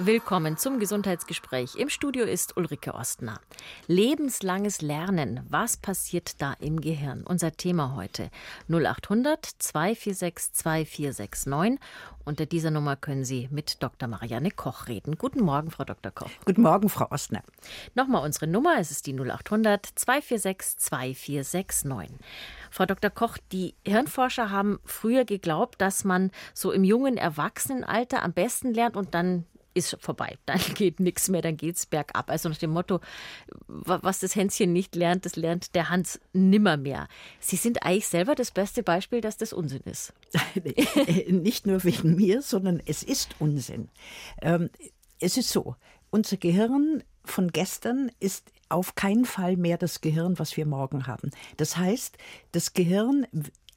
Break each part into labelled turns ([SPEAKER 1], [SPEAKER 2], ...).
[SPEAKER 1] Willkommen zum Gesundheitsgespräch. Im Studio ist Ulrike Ostner. Lebenslanges Lernen. Was passiert da im Gehirn? Unser Thema heute. 0800 246 2469. Unter dieser Nummer können Sie mit Dr. Marianne Koch reden. Guten Morgen, Frau Dr. Koch.
[SPEAKER 2] Guten Morgen, Frau Ostner.
[SPEAKER 1] Nochmal unsere Nummer. Es ist die 0800 246 2469. Frau Dr. Koch, die Hirnforscher haben früher geglaubt, dass man so im jungen Erwachsenenalter am besten lernt und dann ist vorbei. Dann geht nichts mehr, dann geht es bergab. Also nach dem Motto, was das Hänschen nicht lernt, das lernt der Hans nimmer mehr. Sie sind eigentlich selber das beste Beispiel, dass das Unsinn ist.
[SPEAKER 2] nicht nur wegen mir, sondern es ist Unsinn. Ähm, es ist so, unser Gehirn von gestern ist auf keinen Fall mehr das Gehirn, was wir morgen haben. Das heißt, das Gehirn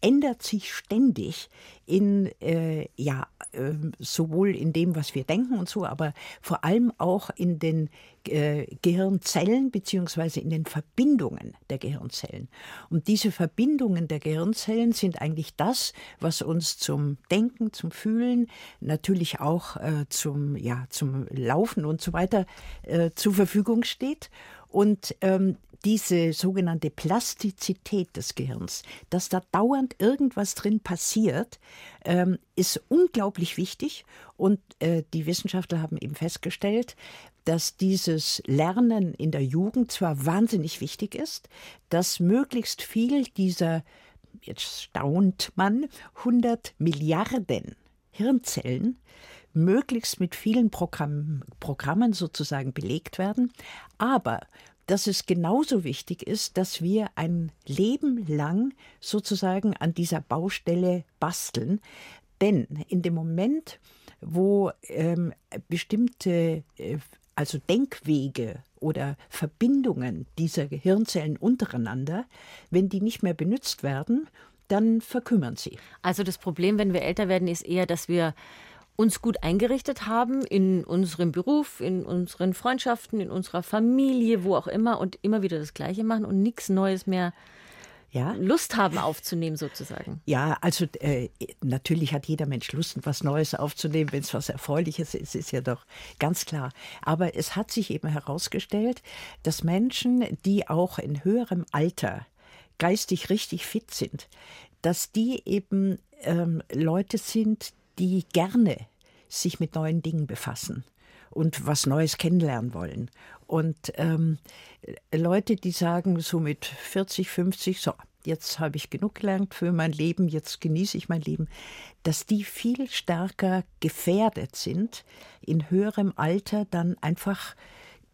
[SPEAKER 2] ändert sich ständig in, äh, ja, äh, sowohl in dem, was wir denken und so, aber vor allem auch in den äh, Gehirnzellen beziehungsweise in den Verbindungen der Gehirnzellen. Und diese Verbindungen der Gehirnzellen sind eigentlich das, was uns zum Denken, zum Fühlen, natürlich auch äh, zum, ja, zum Laufen und so weiter äh, zur Verfügung steht. Und ähm, diese sogenannte Plastizität des Gehirns, dass da dauernd irgendwas drin passiert, ähm, ist unglaublich wichtig. Und äh, die Wissenschaftler haben eben festgestellt, dass dieses Lernen in der Jugend zwar wahnsinnig wichtig ist, dass möglichst viel dieser, jetzt staunt man, 100 Milliarden Hirnzellen möglichst mit vielen Programm, Programmen sozusagen belegt werden, aber dass es genauso wichtig ist, dass wir ein Leben lang sozusagen an dieser Baustelle basteln. Denn in dem Moment, wo ähm, bestimmte äh, also Denkwege oder Verbindungen dieser Gehirnzellen untereinander, wenn die nicht mehr benutzt werden, dann verkümmern sie.
[SPEAKER 1] Also das Problem, wenn wir älter werden, ist eher, dass wir uns gut eingerichtet haben in unserem Beruf, in unseren Freundschaften, in unserer Familie, wo auch immer und immer wieder das Gleiche machen und nichts Neues mehr ja. Lust haben aufzunehmen sozusagen.
[SPEAKER 2] Ja, also äh, natürlich hat jeder Mensch Lust, was Neues aufzunehmen, wenn es was Erfreuliches ist, ist ja doch ganz klar. Aber es hat sich eben herausgestellt, dass Menschen, die auch in höherem Alter geistig richtig fit sind, dass die eben ähm, Leute sind, die gerne sich mit neuen Dingen befassen und was Neues kennenlernen wollen. Und ähm, Leute, die sagen, so mit 40, 50, so, jetzt habe ich genug gelernt für mein Leben, jetzt genieße ich mein Leben, dass die viel stärker gefährdet sind, in höherem Alter dann einfach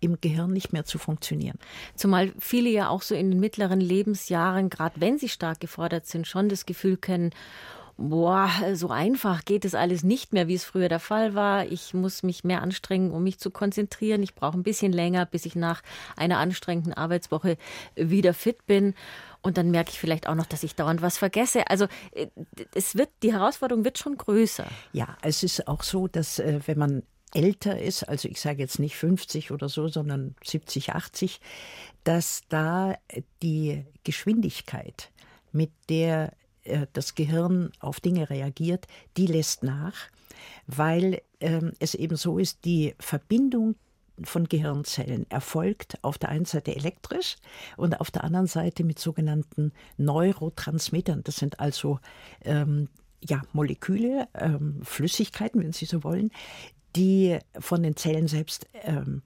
[SPEAKER 2] im Gehirn nicht mehr zu funktionieren.
[SPEAKER 1] Zumal viele ja auch so in den mittleren Lebensjahren, gerade wenn sie stark gefordert sind, schon das Gefühl kennen, boah, so einfach geht es alles nicht mehr, wie es früher der Fall war. Ich muss mich mehr anstrengen, um mich zu konzentrieren. Ich brauche ein bisschen länger, bis ich nach einer anstrengenden Arbeitswoche wieder fit bin. Und dann merke ich vielleicht auch noch, dass ich dauernd was vergesse. Also äh, es wird, die Herausforderung wird schon größer.
[SPEAKER 2] Ja, es ist auch so, dass äh, wenn man älter ist, also ich sage jetzt nicht 50 oder so, sondern 70, 80, dass da die Geschwindigkeit, mit der das Gehirn auf Dinge reagiert, die lässt nach, weil ähm, es eben so ist, die Verbindung von Gehirnzellen erfolgt auf der einen Seite elektrisch und auf der anderen Seite mit sogenannten Neurotransmittern. Das sind also ähm, ja, Moleküle, ähm, Flüssigkeiten, wenn Sie so wollen, die von den Zellen selbst ähm,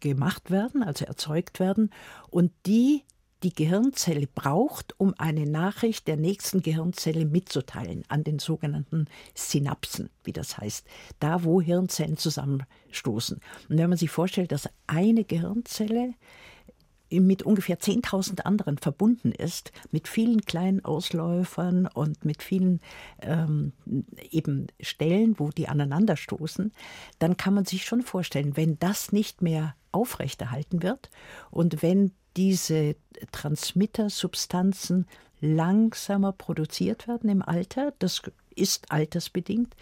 [SPEAKER 2] gemacht werden, also erzeugt werden und die die Gehirnzelle braucht, um eine Nachricht der nächsten Gehirnzelle mitzuteilen, an den sogenannten Synapsen, wie das heißt, da wo Hirnzellen zusammenstoßen. Und wenn man sich vorstellt, dass eine Gehirnzelle mit ungefähr 10.000 anderen verbunden ist, mit vielen kleinen Ausläufern und mit vielen ähm, eben Stellen, wo die aneinanderstoßen, dann kann man sich schon vorstellen, wenn das nicht mehr aufrechterhalten wird und wenn diese Transmittersubstanzen langsamer produziert werden im Alter, das ist altersbedingt,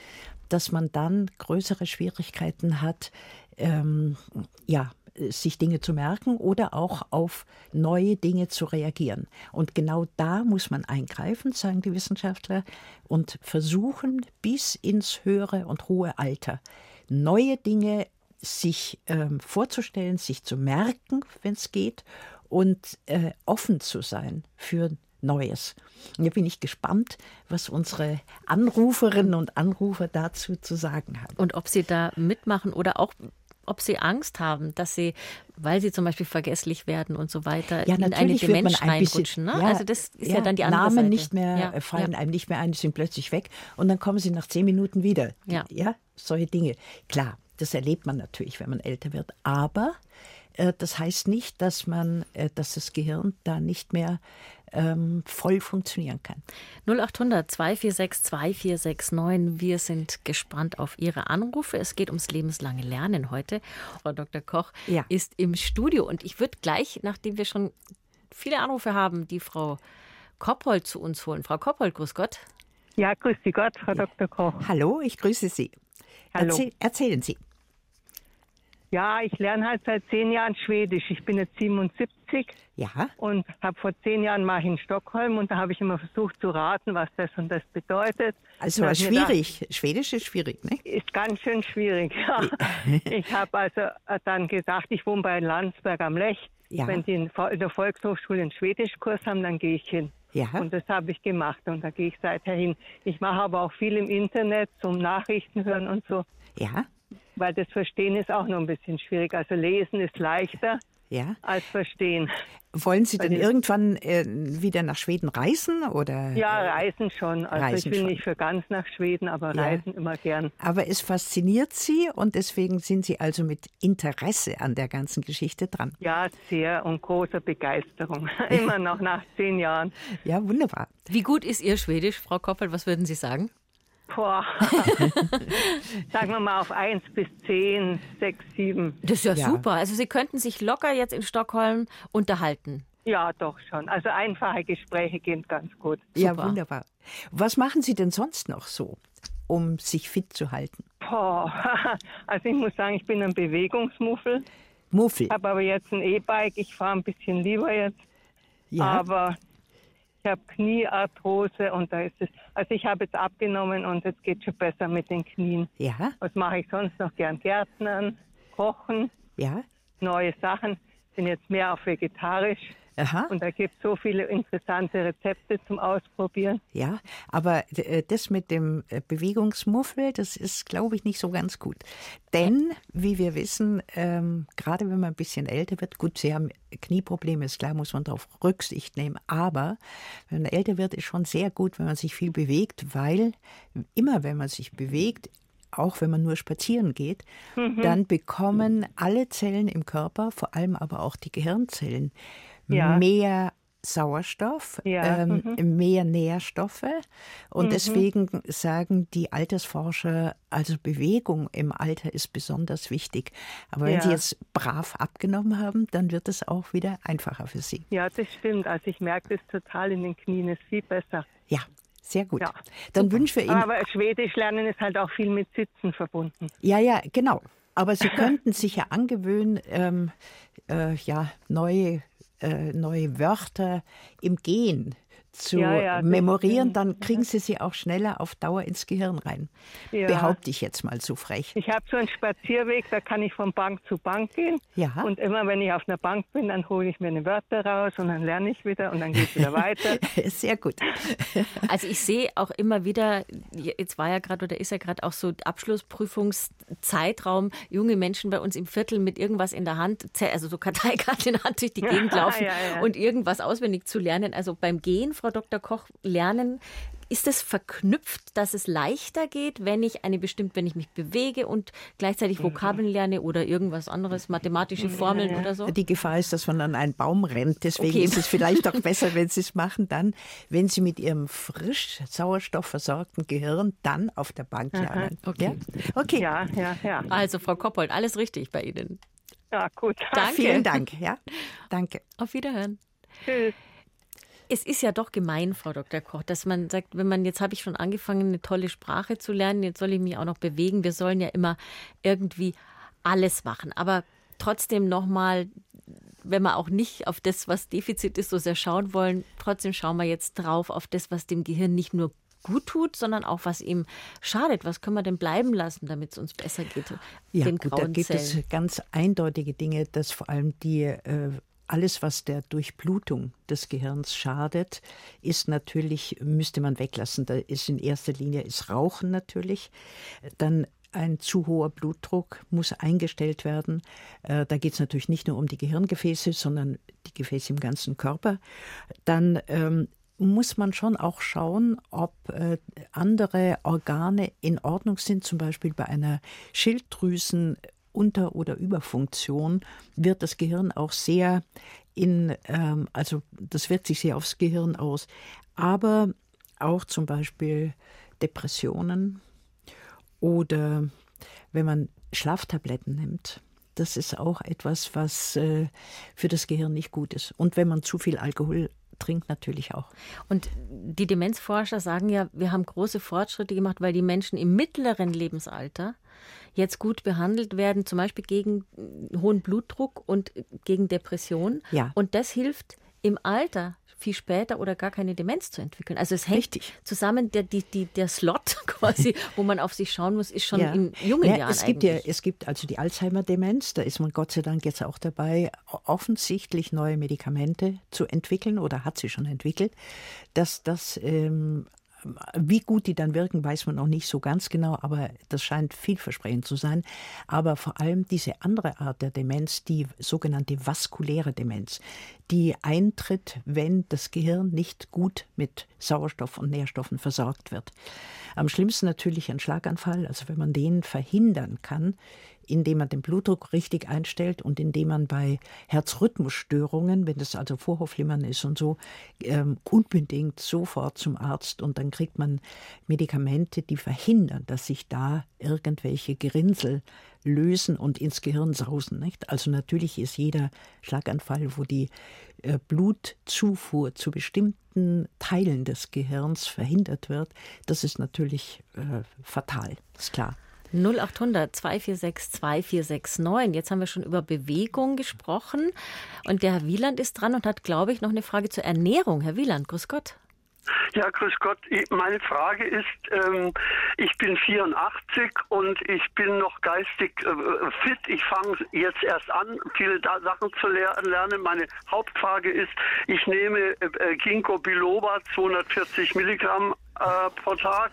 [SPEAKER 2] dass man dann größere Schwierigkeiten hat, ähm, ja, sich Dinge zu merken oder auch auf neue Dinge zu reagieren. Und genau da muss man eingreifen, sagen die Wissenschaftler, und versuchen bis ins höhere und hohe Alter neue Dinge sich äh, vorzustellen, sich zu merken, wenn es geht, und äh, offen zu sein für Neues. Und da bin ich gespannt, was unsere Anruferinnen und Anrufer dazu zu sagen haben.
[SPEAKER 1] Und ob sie da mitmachen oder auch ob sie Angst haben, dass sie, weil sie zum Beispiel vergesslich werden und so weiter,
[SPEAKER 2] ja,
[SPEAKER 1] in eine Demenz reinrutschen. Ne?
[SPEAKER 2] Ja,
[SPEAKER 1] also das ist ja, ja, dann die andere
[SPEAKER 2] Namen
[SPEAKER 1] Seite.
[SPEAKER 2] nicht mehr ja, fallen einem nicht mehr ein, die sind plötzlich weg und dann kommen sie nach zehn Minuten wieder.
[SPEAKER 1] Ja.
[SPEAKER 2] ja, solche Dinge. Klar, das erlebt man natürlich, wenn man älter wird, aber äh, das heißt nicht, dass man, äh, dass das Gehirn da nicht mehr ähm, voll funktionieren kann.
[SPEAKER 1] 0800 246 2469. Wir sind gespannt auf Ihre Anrufe. Es geht ums lebenslange Lernen heute. Frau Dr. Koch
[SPEAKER 2] Ja.
[SPEAKER 1] ist im Studio und ich würde gleich, nachdem wir schon viele Anrufe haben, die Frau Koppold zu uns holen. Frau Koppold, grüß Gott.
[SPEAKER 3] Ja, grüß Sie Gott, Frau Dr. Koch.
[SPEAKER 2] Hallo, ich grüße Sie.
[SPEAKER 3] Hallo.
[SPEAKER 2] Erzähl, erzählen Sie.
[SPEAKER 3] Ja, ich lerne halt seit zehn Jahren Schwedisch. Ich bin jetzt 77
[SPEAKER 2] Ja,
[SPEAKER 3] und habe vor zehn Jahren ich in Stockholm und da habe ich immer versucht zu raten, was das und das bedeutet.
[SPEAKER 2] also war schwierig. Schwedisch ist schwierig, ne?
[SPEAKER 3] gedacht, Ist ganz schön schwierig. Ja. ich habe also äh, dann gedacht, ich wohne bei Landsberg am Lech.
[SPEAKER 2] Ja.
[SPEAKER 3] Wenn die in der Volkshochschule einen Schwedischkurs haben, dann gehe ich hin.
[SPEAKER 2] Ja.
[SPEAKER 3] Und das habe ich gemacht und da gehe ich seither hin. Ich mache aber auch viel im Internet zum Nachrichten hören und so.
[SPEAKER 2] Ja,
[SPEAKER 3] Weil das Verstehen ist auch noch ein bisschen schwierig. Also lesen ist leichter
[SPEAKER 2] ja.
[SPEAKER 3] als Verstehen.
[SPEAKER 2] Wollen Sie denn
[SPEAKER 3] Weil-
[SPEAKER 2] irgendwann äh, wieder nach Schweden reisen oder?
[SPEAKER 3] Ja, reisen schon. Also
[SPEAKER 2] Reisen
[SPEAKER 3] ich will
[SPEAKER 2] schon.
[SPEAKER 3] nicht für ganz nach Schweden, aber
[SPEAKER 2] Ja.
[SPEAKER 3] reisen immer gern.
[SPEAKER 2] Aber es fasziniert Sie und deswegen sind Sie also mit Interesse an der ganzen Geschichte dran.
[SPEAKER 3] Ja, sehr und großer Begeisterung. immer noch nach zehn Jahren.
[SPEAKER 2] Ja, wunderbar.
[SPEAKER 1] Wie gut ist Ihr Schwedisch, Frau Koppold? Was würden Sie sagen?
[SPEAKER 3] Boah. Sagen wir mal auf eins bis zehn, sechs, sieben.
[SPEAKER 1] Das ist ja,
[SPEAKER 2] Ja.
[SPEAKER 1] super. Also Sie könnten sich locker jetzt in Stockholm unterhalten.
[SPEAKER 3] Ja, doch schon. Also einfache Gespräche gehen ganz gut.
[SPEAKER 2] Ja,
[SPEAKER 1] Super.
[SPEAKER 2] wunderbar. Was machen Sie denn sonst noch so, um sich fit zu halten?
[SPEAKER 3] Boah. Also ich muss sagen, ich bin ein Bewegungsmuffel,
[SPEAKER 2] Muffel.
[SPEAKER 3] habe aber jetzt ein E-Bike. Ich fahre ein bisschen lieber jetzt.
[SPEAKER 2] Ja,
[SPEAKER 3] Aber ich habe Kniearthrose und da ist es. Also ich habe jetzt abgenommen und es geht schon besser mit den Knien.
[SPEAKER 2] ja,
[SPEAKER 3] Was mache ich sonst noch gern? Gärtnern, kochen,
[SPEAKER 2] ja.
[SPEAKER 3] neue Sachen. Bin jetzt mehr auf vegetarisch
[SPEAKER 2] Aha.
[SPEAKER 3] und da gibt es so viele interessante Rezepte zum Ausprobieren.
[SPEAKER 2] Ja, aber äh, das mit dem äh, Bewegungsmuffel, das ist, glaube ich, nicht so ganz gut. Denn, wie wir wissen, ähm, gerade wenn man ein bisschen älter wird, gut, Sie haben Knieprobleme, ist klar, muss man darauf Rücksicht nehmen. Aber wenn man älter wird, ist schon sehr gut, wenn man sich viel bewegt, weil immer, wenn man sich bewegt, auch wenn man nur spazieren geht, dann bekommen alle Zellen im Körper, vor allem aber auch die Gehirnzellen,
[SPEAKER 3] Ja.
[SPEAKER 2] mehr Sauerstoff,
[SPEAKER 3] Ja,
[SPEAKER 2] ähm, mehr Nährstoffe. Und deswegen sagen die Altersforscher, also Bewegung im Alter ist besonders wichtig. Aber wenn
[SPEAKER 3] Ja.
[SPEAKER 2] Sie jetzt brav abgenommen haben, dann wird es auch wieder einfacher für Sie.
[SPEAKER 3] Ja, das stimmt. Also ich merke das total in den Knien, ist viel besser.
[SPEAKER 2] Ja, sehr gut.
[SPEAKER 3] Ja.
[SPEAKER 2] Dann wünschen wir Ihnen.
[SPEAKER 3] Aber Schwedisch lernen ist halt auch viel mit Sitzen verbunden.
[SPEAKER 2] Ja, ja, genau. Aber Sie könnten sich ja angewöhnen, ähm, äh, ja, neue, äh, neue Wörter im Gehen zu
[SPEAKER 3] Ja, ja,
[SPEAKER 2] memorieren, dann kriegen Sie sie auch schneller auf Dauer ins Gehirn rein.
[SPEAKER 3] Ja.
[SPEAKER 2] Behaupte ich jetzt mal so frech.
[SPEAKER 3] Ich habe so einen Spazierweg, da kann ich von Bank zu Bank gehen.
[SPEAKER 2] Ja.
[SPEAKER 3] Und immer wenn ich auf einer Bank bin, dann hole ich mir eine Wörter raus und dann lerne ich wieder und dann geht es wieder weiter.
[SPEAKER 2] Sehr gut.
[SPEAKER 1] Also ich sehe auch immer wieder, jetzt war ja gerade oder ist ja gerade auch so Abschlussprüfungszeitraum, junge Menschen bei uns im Viertel mit irgendwas in der Hand, also so Karteikarten in der Hand durch die Gegend laufen
[SPEAKER 3] Ja, ja.
[SPEAKER 1] und irgendwas auswendig zu lernen. Also beim Gehen, Frau Dr. Koch, lernen, ist es verknüpft, dass es leichter geht, wenn ich eine bestimmt, wenn ich mich bewege und gleichzeitig Vokabeln lerne oder irgendwas anderes, mathematische Formeln oder so?
[SPEAKER 2] Die Gefahr ist, dass man an einen Baum rennt. Deswegen
[SPEAKER 1] Okay.
[SPEAKER 2] ist es vielleicht auch besser, wenn Sie es machen, dann, wenn Sie mit Ihrem frisch sauerstoffversorgten Gehirn dann auf der Bank lernen.
[SPEAKER 1] Okay.
[SPEAKER 2] Ja? Okay.
[SPEAKER 3] Ja, ja, ja.
[SPEAKER 1] Also Frau Koppold, alles richtig bei Ihnen.
[SPEAKER 3] Ja, gut.
[SPEAKER 1] Danke.
[SPEAKER 2] Vielen Dank. Ja, danke.
[SPEAKER 1] Auf Wiederhören.
[SPEAKER 3] Tschüss.
[SPEAKER 1] Es ist ja doch gemein, Frau Dr. Koch, dass man sagt, wenn man jetzt habe ich schon angefangen, eine tolle Sprache zu lernen, jetzt soll ich mich auch noch bewegen. Wir sollen ja immer irgendwie alles machen. Aber trotzdem nochmal wenn wir auch nicht auf das, was Defizit ist, so sehr schauen wollen, trotzdem schauen wir jetzt drauf auf das, was dem Gehirn nicht nur gut tut, sondern auch was ihm schadet. Was können wir denn bleiben lassen, damit es uns besser geht?
[SPEAKER 2] Ja, gut, da gibt Zellen. es ganz eindeutige Dinge, dass vor allem die äh, alles, was der Durchblutung des Gehirns schadet, ist natürlich, müsste man weglassen. Da ist in erster Linie ist Rauchen natürlich. Dann ein zu hoher Blutdruck muss eingestellt werden. Äh, da geht es natürlich nicht nur um die Gehirngefäße, sondern die Gefäße im ganzen Körper. Dann ähm, muss man schon auch schauen, ob äh, andere Organe in Ordnung sind. Zum Beispiel bei einer Schilddrüsen unter- oder Überfunktion wird das Gehirn auch sehr in, ähm, also das wirkt sich sehr aufs Gehirn aus. Aber auch zum Beispiel Depressionen oder wenn man Schlaftabletten nimmt. Das ist auch etwas, was äh, für das Gehirn nicht gut ist. Und wenn man zu viel Alkohol trinkt natürlich auch.
[SPEAKER 1] Und die Demenzforscher sagen ja, wir haben große Fortschritte gemacht, weil die Menschen im mittleren Lebensalter jetzt gut behandelt werden, zum Beispiel gegen hohen Blutdruck und gegen Depression.
[SPEAKER 2] Ja.
[SPEAKER 1] Und das hilft im Alter viel später oder gar keine Demenz zu entwickeln. Also es hängt Richtig. zusammen, der, die, die, der Slot quasi, wo man auf sich schauen muss, ist schon ja. in jungen ja, Jahren
[SPEAKER 2] es gibt eigentlich. Ja, es gibt also die Alzheimer-Demenz, da ist man Gott sei Dank jetzt auch dabei, offensichtlich neue Medikamente zu entwickeln oder hat sie schon entwickelt, dass das ähm, wie gut die dann wirken, weiß man noch nicht so ganz genau, aber das scheint vielversprechend zu sein. Aber vor allem diese andere Art der Demenz, die sogenannte vaskuläre Demenz, die eintritt, wenn das Gehirn nicht gut mit Sauerstoff und Nährstoffen versorgt wird. Am schlimmsten natürlich ein Schlaganfall, also wenn man den verhindern kann, indem man den Blutdruck richtig einstellt und indem man bei Herzrhythmusstörungen, wenn das also Vorhofflimmern ist und so, ähm, unbedingt sofort zum Arzt und dann kriegt man Medikamente, die verhindern, dass sich da irgendwelche Gerinnsel lösen und ins Gehirn sausen. Nicht? Also natürlich ist jeder Schlaganfall, wo die äh, Blutzufuhr zu bestimmten Teilen des Gehirns verhindert wird, das ist natürlich äh, fatal, ist klar.
[SPEAKER 1] 0800 246 2469. Jetzt haben wir schon über Bewegung gesprochen. Und der Herr Wieland ist dran und hat, glaube ich, noch eine Frage zur Ernährung. Herr Wieland, grüß Gott.
[SPEAKER 4] Ja, grüß Gott. Meine Frage ist, ähm, ich bin 84 und ich bin noch geistig äh, fit. Ich fange jetzt erst an, viele Sachen zu lernen. Meine Hauptfrage ist, ich nehme äh, Ginkgo biloba 240 Milligramm äh, pro Tag.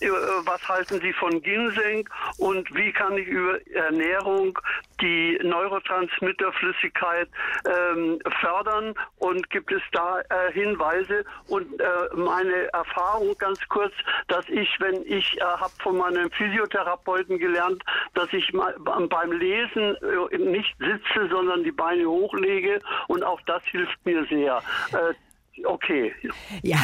[SPEAKER 4] Äh, was halten Sie von Ginseng und wie kann ich über Ernährung die Neurotransmitterflüssigkeit ähm, fördern und gibt es da äh, Hinweise und äh, meine Erfahrung ganz kurz, dass ich, wenn ich äh, habe von meinem Physiotherapeuten gelernt, dass ich beim Lesen äh, nicht sitze, sondern die Beine hochlege und auch das hilft mir sehr. Okay.
[SPEAKER 2] Ja,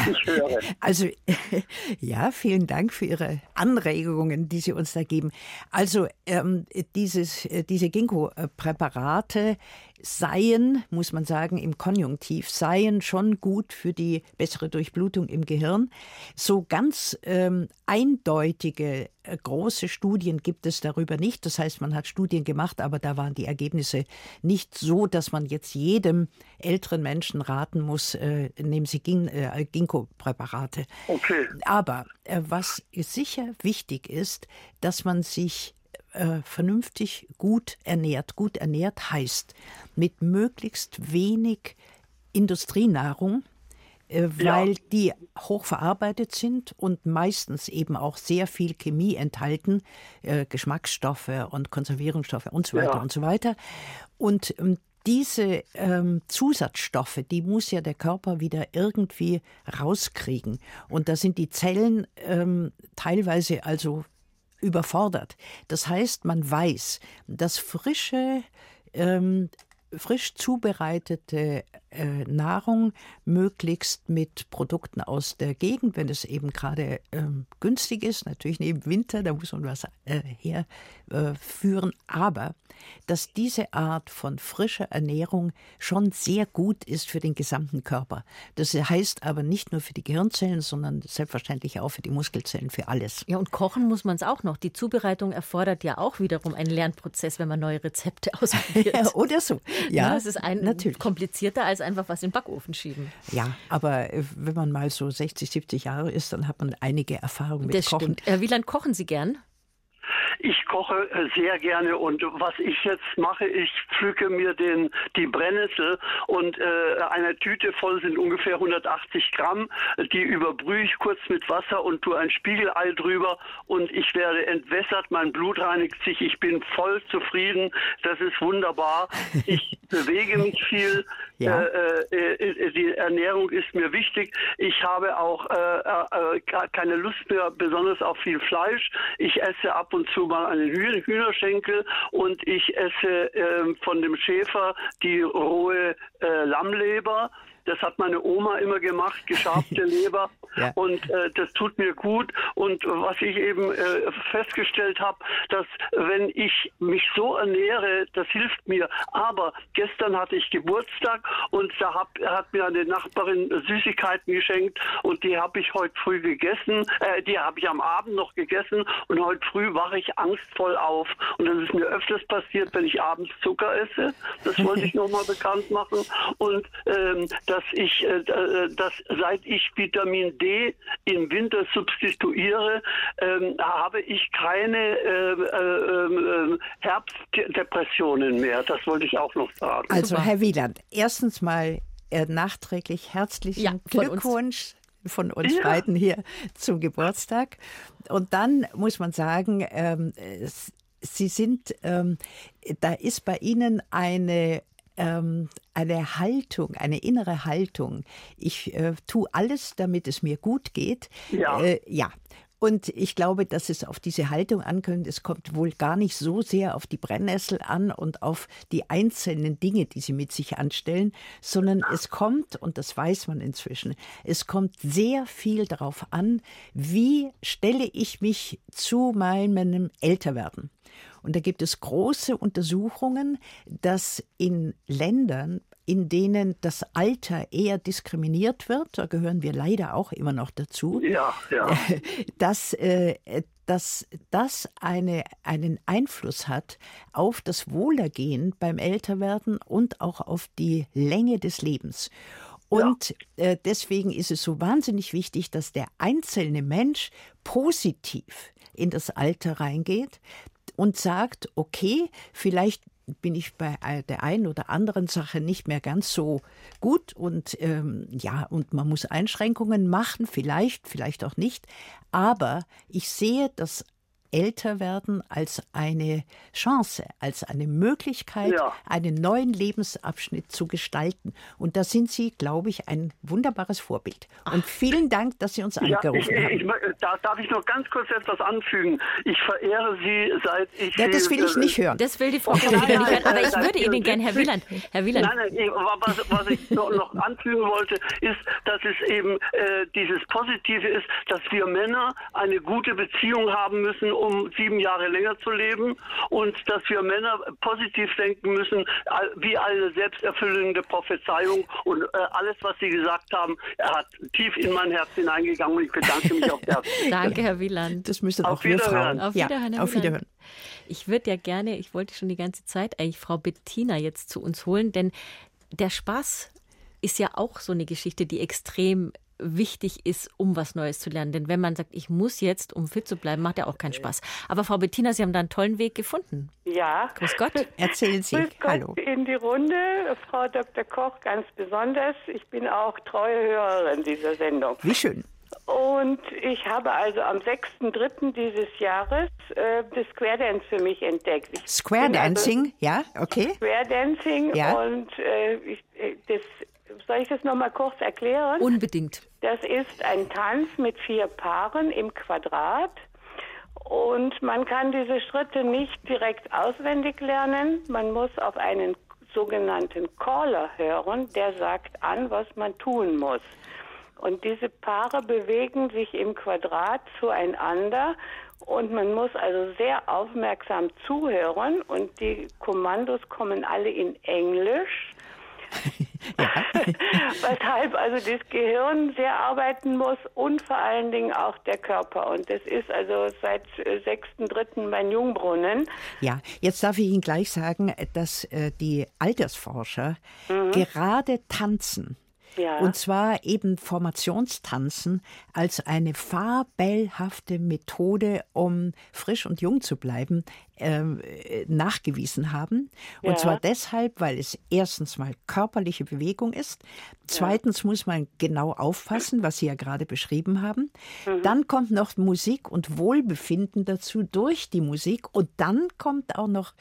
[SPEAKER 2] also ja, vielen Dank für Ihre Anregungen, die Sie uns da geben. Also ähm, dieses, äh, diese Ginkgo-Präparate seien, muss man sagen, im Konjunktiv, seien schon gut für die bessere Durchblutung im Gehirn. So ganz ähm, eindeutige äh, große Studien gibt es darüber nicht. Das heißt, man hat Studien gemacht, aber da waren die Ergebnisse nicht so, dass man jetzt jedem älteren Menschen raten muss, äh, nehmen Sie Gin, äh, Ginkgo-Präparate.
[SPEAKER 4] Okay.
[SPEAKER 2] Aber äh, was sicher wichtig ist, dass man sich äh, vernünftig gut ernährt. Gut ernährt heißt mit möglichst wenig Industrienahrung, äh, weil ja. die hochverarbeitet sind und meistens eben auch sehr viel Chemie enthalten, äh, Geschmacksstoffe und Konservierungsstoffe und so weiter ja. und so weiter. Und ähm, diese ähm, Zusatzstoffe, die muss ja der Körper wieder irgendwie rauskriegen. Und da sind die Zellen ähm, teilweise also überfordert. Das heißt, man weiß, dass frische, ähm, frisch zubereitete äh, Nahrung möglichst mit Produkten aus der Gegend, wenn es eben gerade ähm, günstig ist. Natürlich neben Winter, da muss man was äh, herführen. Äh, aber dass diese Art von frischer Ernährung schon sehr gut ist für den gesamten Körper. Das heißt aber nicht nur für die Gehirnzellen, sondern selbstverständlich auch für die Muskelzellen, für alles.
[SPEAKER 1] Ja, und kochen muss man es auch noch. Die Zubereitung erfordert ja auch wiederum einen Lernprozess, wenn man neue Rezepte ausprobiert.
[SPEAKER 2] Oder so. Ja,
[SPEAKER 1] ja das ist ein, natürlich. komplizierter als einfach was in den Backofen schieben.
[SPEAKER 2] Ja, aber äh, wenn man mal so 60, 70 Jahre ist, dann hat man einige Erfahrungen mit
[SPEAKER 1] das
[SPEAKER 2] Kochen.
[SPEAKER 1] Stimmt. Herr Wieland, kochen Sie gern?
[SPEAKER 4] Ich koche äh, sehr gerne und was ich jetzt mache, ich pflücke mir den, die Brennnessel und äh, eine Tüte voll sind ungefähr 180 Gramm. Die überbrühe ich kurz mit Wasser und tue ein Spiegelei drüber und ich werde entwässert, mein Blut reinigt sich, ich bin voll zufrieden, das ist wunderbar. Ich bewege mich viel, ja. äh, äh, äh die Ernährung ist mir wichtig. Ich habe auch äh, keine Lust mehr besonders auf viel Fleisch. Ich esse ab und zu mal einen Hühnerschenkel und ich esse äh, von dem Schäfer die rohe äh, Lammleber das hat meine Oma immer gemacht, geschabte Leber. ja. Und äh, das tut mir gut. Und was ich eben äh, festgestellt habe, dass wenn ich mich so ernähre, das hilft mir. Aber gestern hatte ich Geburtstag und da hab, hat mir eine Nachbarin Süßigkeiten geschenkt und die habe ich heute früh gegessen. Äh, die habe ich am Abend noch gegessen und heute früh wache ich angstvoll auf. Und das ist mir öfters passiert, wenn ich abends Zucker esse. Das wollte ich nochmal bekannt machen. Und ähm, dass ich, äh, äh, dass seit ich Vitamin D im Winter substituiere, ähm, habe ich keine äh, äh, äh Herbstdepressionen mehr. Das wollte ich auch noch sagen.
[SPEAKER 2] Also Herr Wieland, erstens mal äh, nachträglich herzlichen ja, Glückwunsch von uns ja. beiden hier zum Geburtstag. Und dann muss man sagen, ähm, Sie sind, ähm, da ist bei Ihnen eine ähm, eine Haltung, eine innere Haltung. Ich äh, tue alles, damit es mir gut geht.
[SPEAKER 4] Ja. Äh,
[SPEAKER 2] ja. Und ich glaube, dass es auf diese Haltung ankommt. Es kommt wohl gar nicht so sehr auf die Brennnessel an und auf die einzelnen Dinge, die sie mit sich anstellen, sondern es kommt, und das weiß man inzwischen, es kommt sehr viel darauf an, wie stelle ich mich zu meinem Älterwerden. Und da gibt es große Untersuchungen, dass in Ländern, in denen das Alter eher diskriminiert wird, da gehören wir leider auch immer noch dazu,
[SPEAKER 4] ja, ja.
[SPEAKER 2] dass, äh, dass das eine, einen Einfluss hat auf das Wohlergehen beim Älterwerden und auch auf die Länge des Lebens. Und ja. äh, deswegen ist es so wahnsinnig wichtig, dass der einzelne Mensch positiv in das Alter reingeht, und sagt, okay, vielleicht bin ich bei der einen oder anderen Sache nicht mehr ganz so gut und ähm, ja, und man muss Einschränkungen machen, vielleicht, vielleicht auch nicht. Aber ich sehe das älter werden als eine Chance, als eine Möglichkeit, ja. einen neuen Lebensabschnitt zu gestalten. Und da sind Sie, glaube ich, ein wunderbares Vorbild. Und vielen Dank, dass Sie uns angerufen
[SPEAKER 4] ja,
[SPEAKER 2] ich,
[SPEAKER 4] haben. Ich, da darf ich noch ganz kurz etwas anfügen. Ich verehre Sie seit ich.
[SPEAKER 2] Ja, das will ich nicht hören.
[SPEAKER 1] Das will die Frau nein, nicht hören. Aber ich würde Ihnen gerne, Herr Wieland. Herr Wieland.
[SPEAKER 4] Nein, nein, was, was ich noch, noch, anfügen wollte, ist, dass es eben äh, dieses Positive ist, dass wir Männer eine gute Beziehung haben müssen, um sieben Jahre länger zu leben und dass wir Männer positiv denken müssen, wie eine selbsterfüllende Prophezeiung und äh, alles, was Sie gesagt haben, er hat tief in mein Herz hineingegangen und ich bedanke mich auf Herz.
[SPEAKER 1] Danke, Herr Wieland.
[SPEAKER 2] Das müssen auch wir Frauen.
[SPEAKER 1] Auf Wiederhören,
[SPEAKER 2] ja, auf Wiederhören.
[SPEAKER 1] Ich würde ja gerne, ich wollte schon die ganze Zeit eigentlich Frau Bettina jetzt zu uns holen, denn der Spaß ist ja auch so eine Geschichte, die extrem wichtig ist, um was Neues zu lernen. Denn wenn man sagt, ich muss jetzt, um fit zu bleiben, macht ja auch keinen Spaß. Aber Frau Bettina, Sie haben da einen tollen Weg gefunden.
[SPEAKER 5] Ja.
[SPEAKER 1] Grüß Gott.
[SPEAKER 2] Erzählen Sie.
[SPEAKER 5] Grüß Gott
[SPEAKER 2] Hallo.
[SPEAKER 5] in die Runde, Frau Dr. Koch ganz besonders. Ich bin auch treue Hörerin dieser Sendung.
[SPEAKER 2] Wie schön.
[SPEAKER 5] Und ich habe also am 6.3. dieses Jahres äh, das Square Dance für mich entdeckt. Ich
[SPEAKER 2] Square also Dancing, also ja, okay.
[SPEAKER 5] Square Dancing ja. und äh, ich, äh, das soll ich das nochmal kurz erklären?
[SPEAKER 1] Unbedingt.
[SPEAKER 5] Das ist ein Tanz mit vier Paaren im Quadrat. Und man kann diese Schritte nicht direkt auswendig lernen. Man muss auf einen sogenannten Caller hören, der sagt an, was man tun muss. Und diese Paare bewegen sich im Quadrat zueinander und man muss also sehr aufmerksam zuhören und die Kommandos kommen alle in Englisch. Weshalb also das Gehirn sehr arbeiten muss und vor allen Dingen auch der Körper. Und das ist also seit 6.3. mein Jungbrunnen.
[SPEAKER 2] Ja, jetzt darf ich Ihnen gleich sagen, dass äh, die Altersforscher mhm. gerade tanzen ja. Und zwar eben Formationstanzen als eine fabelhafte Methode, um frisch und jung zu bleiben, äh, nachgewiesen haben. Und ja. zwar deshalb, weil es erstens mal körperliche Bewegung ist. Zweitens ja. muss man genau aufpassen, was Sie ja gerade beschrieben haben. Mhm. Dann kommt noch Musik und Wohlbefinden dazu durch die Musik. Und dann kommt auch noch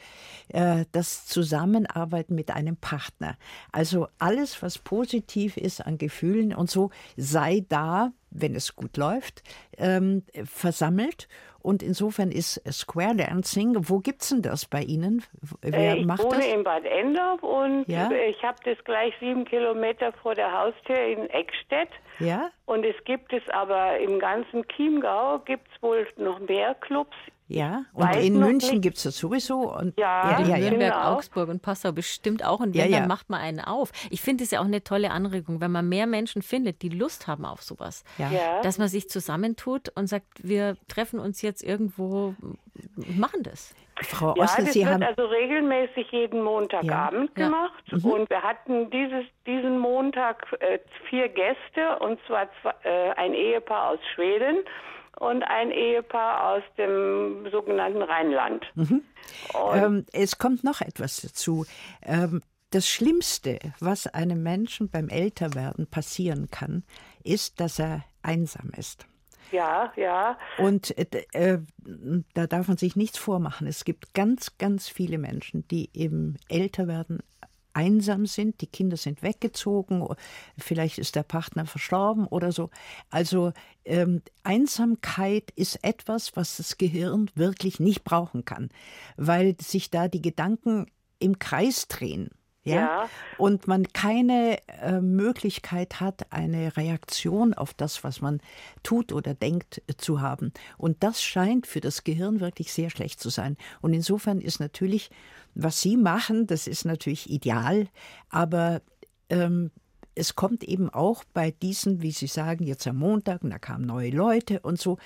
[SPEAKER 2] äh, das Zusammenarbeiten mit einem Partner. Also alles, was positiv ist an Gefühlen und so, sei da, wenn es gut läuft, ähm, versammelt. Und insofern ist Square Dancing, wo gibt es denn das bei Ihnen?
[SPEAKER 5] Wer äh, ich macht wohne das? in Bad Endorf und ja? ich habe das gleich sieben Kilometer vor der Haustür in Eckstedt. Ja? Und es gibt es aber im ganzen Chiemgau gibt es wohl noch mehr Clubs.
[SPEAKER 2] Ja, und Weiß in München gibt es das sowieso. Und,
[SPEAKER 1] ja, ja, ja, Nürnberg, genau. Augsburg und Passau bestimmt auch. Und wenn, ja, dann macht man einen auf. Ich finde es ja auch eine tolle Anregung, wenn man mehr Menschen findet, die Lust haben auf sowas. Ja. Dass man sich zusammentut und sagt, wir treffen uns jetzt irgendwo und machen das.
[SPEAKER 5] Frau Oster, ja, das Sie wird haben also regelmäßig jeden Montagabend ja. gemacht. Ja. Mhm. Und wir hatten dieses, diesen Montag äh, vier Gäste, und zwar zwei, äh, ein Ehepaar aus Schweden und ein Ehepaar aus dem sogenannten Rheinland.
[SPEAKER 2] Mhm. Ähm, es kommt noch etwas dazu. Ähm, das Schlimmste, was einem Menschen beim Älterwerden passieren kann, ist, dass er einsam ist.
[SPEAKER 5] Ja, ja.
[SPEAKER 2] Und äh, äh, da darf man sich nichts vormachen. Es gibt ganz, ganz viele Menschen, die eben älter werden, einsam sind, die Kinder sind weggezogen, vielleicht ist der Partner verstorben oder so. Also ähm, Einsamkeit ist etwas, was das Gehirn wirklich nicht brauchen kann, weil sich da die Gedanken im Kreis drehen. Ja? ja? Und man keine äh, Möglichkeit hat, eine Reaktion auf das, was man tut oder denkt, äh, zu haben. Und das scheint für das Gehirn wirklich sehr schlecht zu sein. Und insofern ist natürlich, was Sie machen, das ist natürlich ideal, aber ähm, es kommt eben auch bei diesen, wie Sie sagen, jetzt am Montag, und da kamen neue Leute und so.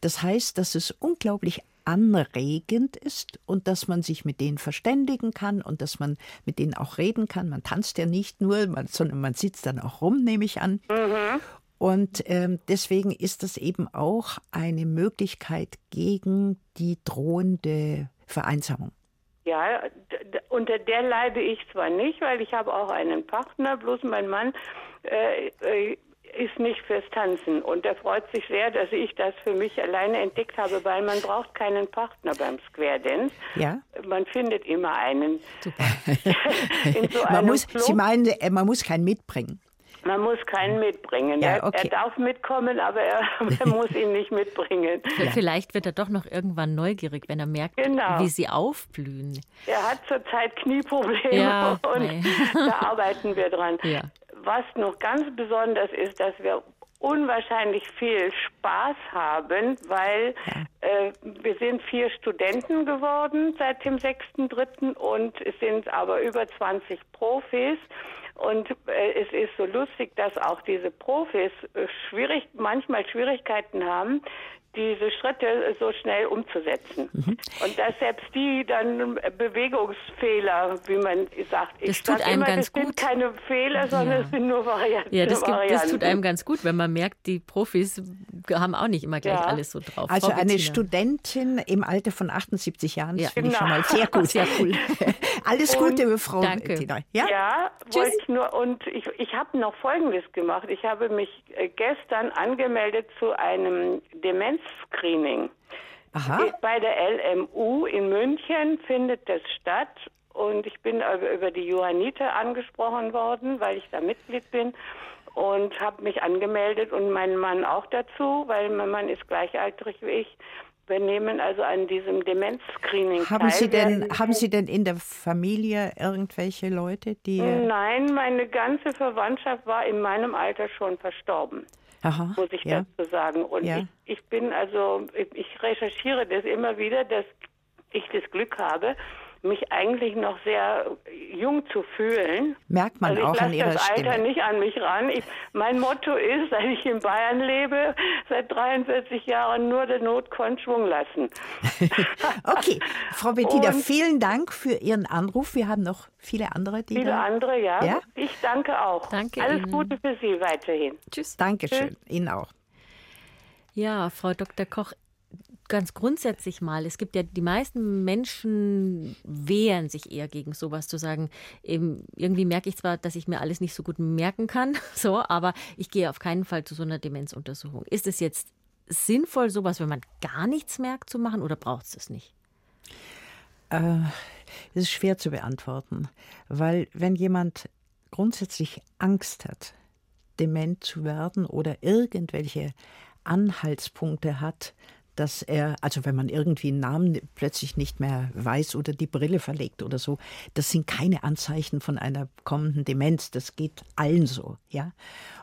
[SPEAKER 2] Das heißt, dass es unglaublich anregend ist und dass man sich mit denen verständigen kann und dass man mit denen auch reden kann. Man tanzt ja nicht nur, man, sondern man sitzt dann auch rum, nehme ich an. Mhm. Und ähm, deswegen ist das eben auch eine Möglichkeit gegen die drohende Vereinsamung.
[SPEAKER 5] Ja, unter der leide ich zwar nicht, weil ich habe auch einen Partner, bloß mein Mann äh, äh ist nicht fürs Tanzen. Und er freut sich sehr, dass ich das für mich alleine entdeckt habe, weil man braucht keinen Partner beim Square Dance. Ja. Man findet immer einen.
[SPEAKER 2] Man muss, Sie meinen, äh, man muss keinen mitbringen.
[SPEAKER 5] Man muss keinen mitbringen. Ja, okay. er, er, darf mitkommen, aber er, er muss ihn nicht mitbringen.
[SPEAKER 1] Vielleicht wird er doch noch irgendwann neugierig, wenn er merkt, genau. wie sie aufblühen.
[SPEAKER 5] Er hat zurzeit Knieprobleme ja, und da arbeiten wir dran. Ja was noch ganz besonders ist, dass wir unwahrscheinlich viel Spaß haben, weil äh, wir sind vier Studenten geworden seit dem 6.3. und es sind aber über 20 Profis. Und äh, es ist so lustig, dass auch diese Profis äh, schwierig, manchmal Schwierigkeiten haben, diese Schritte so schnell umzusetzen. Mhm. Und dass selbst die dann Bewegungsfehler, wie man sagt,
[SPEAKER 1] ich das tut einem immer, ganz
[SPEAKER 5] das gut. sind keine Fehler, sondern ja. es sind nur Varianten.
[SPEAKER 1] Ja, das, gibt, das, tut einem ganz gut, wenn man merkt, die Profis haben auch nicht immer gleich ja. alles so drauf.
[SPEAKER 2] Also Frau eine Bettina. Studentin im Alter von 78 Jahren, das ja. finde genau. ich schon mal sehr gut. Sehr cool. alles Gute, und, Frau
[SPEAKER 1] danke.
[SPEAKER 5] Bettina. Ja, ja wollte ich nur. Und ich, ich habe noch Folgendes gemacht. Ich habe mich äh, gestern angemeldet zu einem Demenz Screening. Aha. Bei der LMU in München findet das statt und ich bin über die Johanniter angesprochen worden, weil ich da Mitglied bin und habe mich angemeldet und mein Mann auch dazu, weil mein Mann ist gleichaltrig wie ich. Wir nehmen also an diesem Demenz-Screening
[SPEAKER 2] haben Sie denn Haben Sie denn in der Familie irgendwelche Leute, die...
[SPEAKER 5] Nein, meine ganze Verwandtschaft war in meinem Alter schon verstorben. Aha, muss ich ja. dazu sagen. Und ja. ich, ich bin also, ich recherchiere das immer wieder, dass ich das Glück habe, mich eigentlich noch sehr jung zu fühlen.
[SPEAKER 2] Merkt man also auch an Ihrer
[SPEAKER 5] das
[SPEAKER 2] Alter
[SPEAKER 5] nicht an mich ran. Ich, mein Motto ist, seit ich in Bayern lebe, seit 43 Jahren nur der Not Schwung lassen.
[SPEAKER 2] okay, Frau Bettina, vielen Dank für Ihren Anruf. Wir haben noch viele andere,
[SPEAKER 5] die Viele da... andere, ja. ja. Ich danke auch.
[SPEAKER 1] Danke
[SPEAKER 5] Alles
[SPEAKER 1] Ihnen.
[SPEAKER 5] Gute für Sie weiterhin.
[SPEAKER 2] Tschüss. Dankeschön. Tschüss. Ihnen auch.
[SPEAKER 1] Ja, Frau Dr. Koch, ganz grundsätzlich mal, es gibt ja die meisten Menschen wehren sich eher gegen sowas zu sagen. Eben, irgendwie merke ich zwar, dass ich mir alles nicht so gut merken kann, so, aber ich gehe auf keinen Fall zu so einer Demenzuntersuchung. Ist es jetzt sinnvoll, sowas, wenn man gar nichts merkt, zu machen oder braucht es das nicht?
[SPEAKER 2] Äh, es ist schwer zu beantworten, weil wenn jemand grundsätzlich Angst hat, dement zu werden oder irgendwelche Anhaltspunkte hat, dass er, also wenn man irgendwie einen Namen plötzlich nicht mehr weiß oder die Brille verlegt oder so, das sind keine Anzeichen von einer kommenden Demenz. Das geht allen so, ja.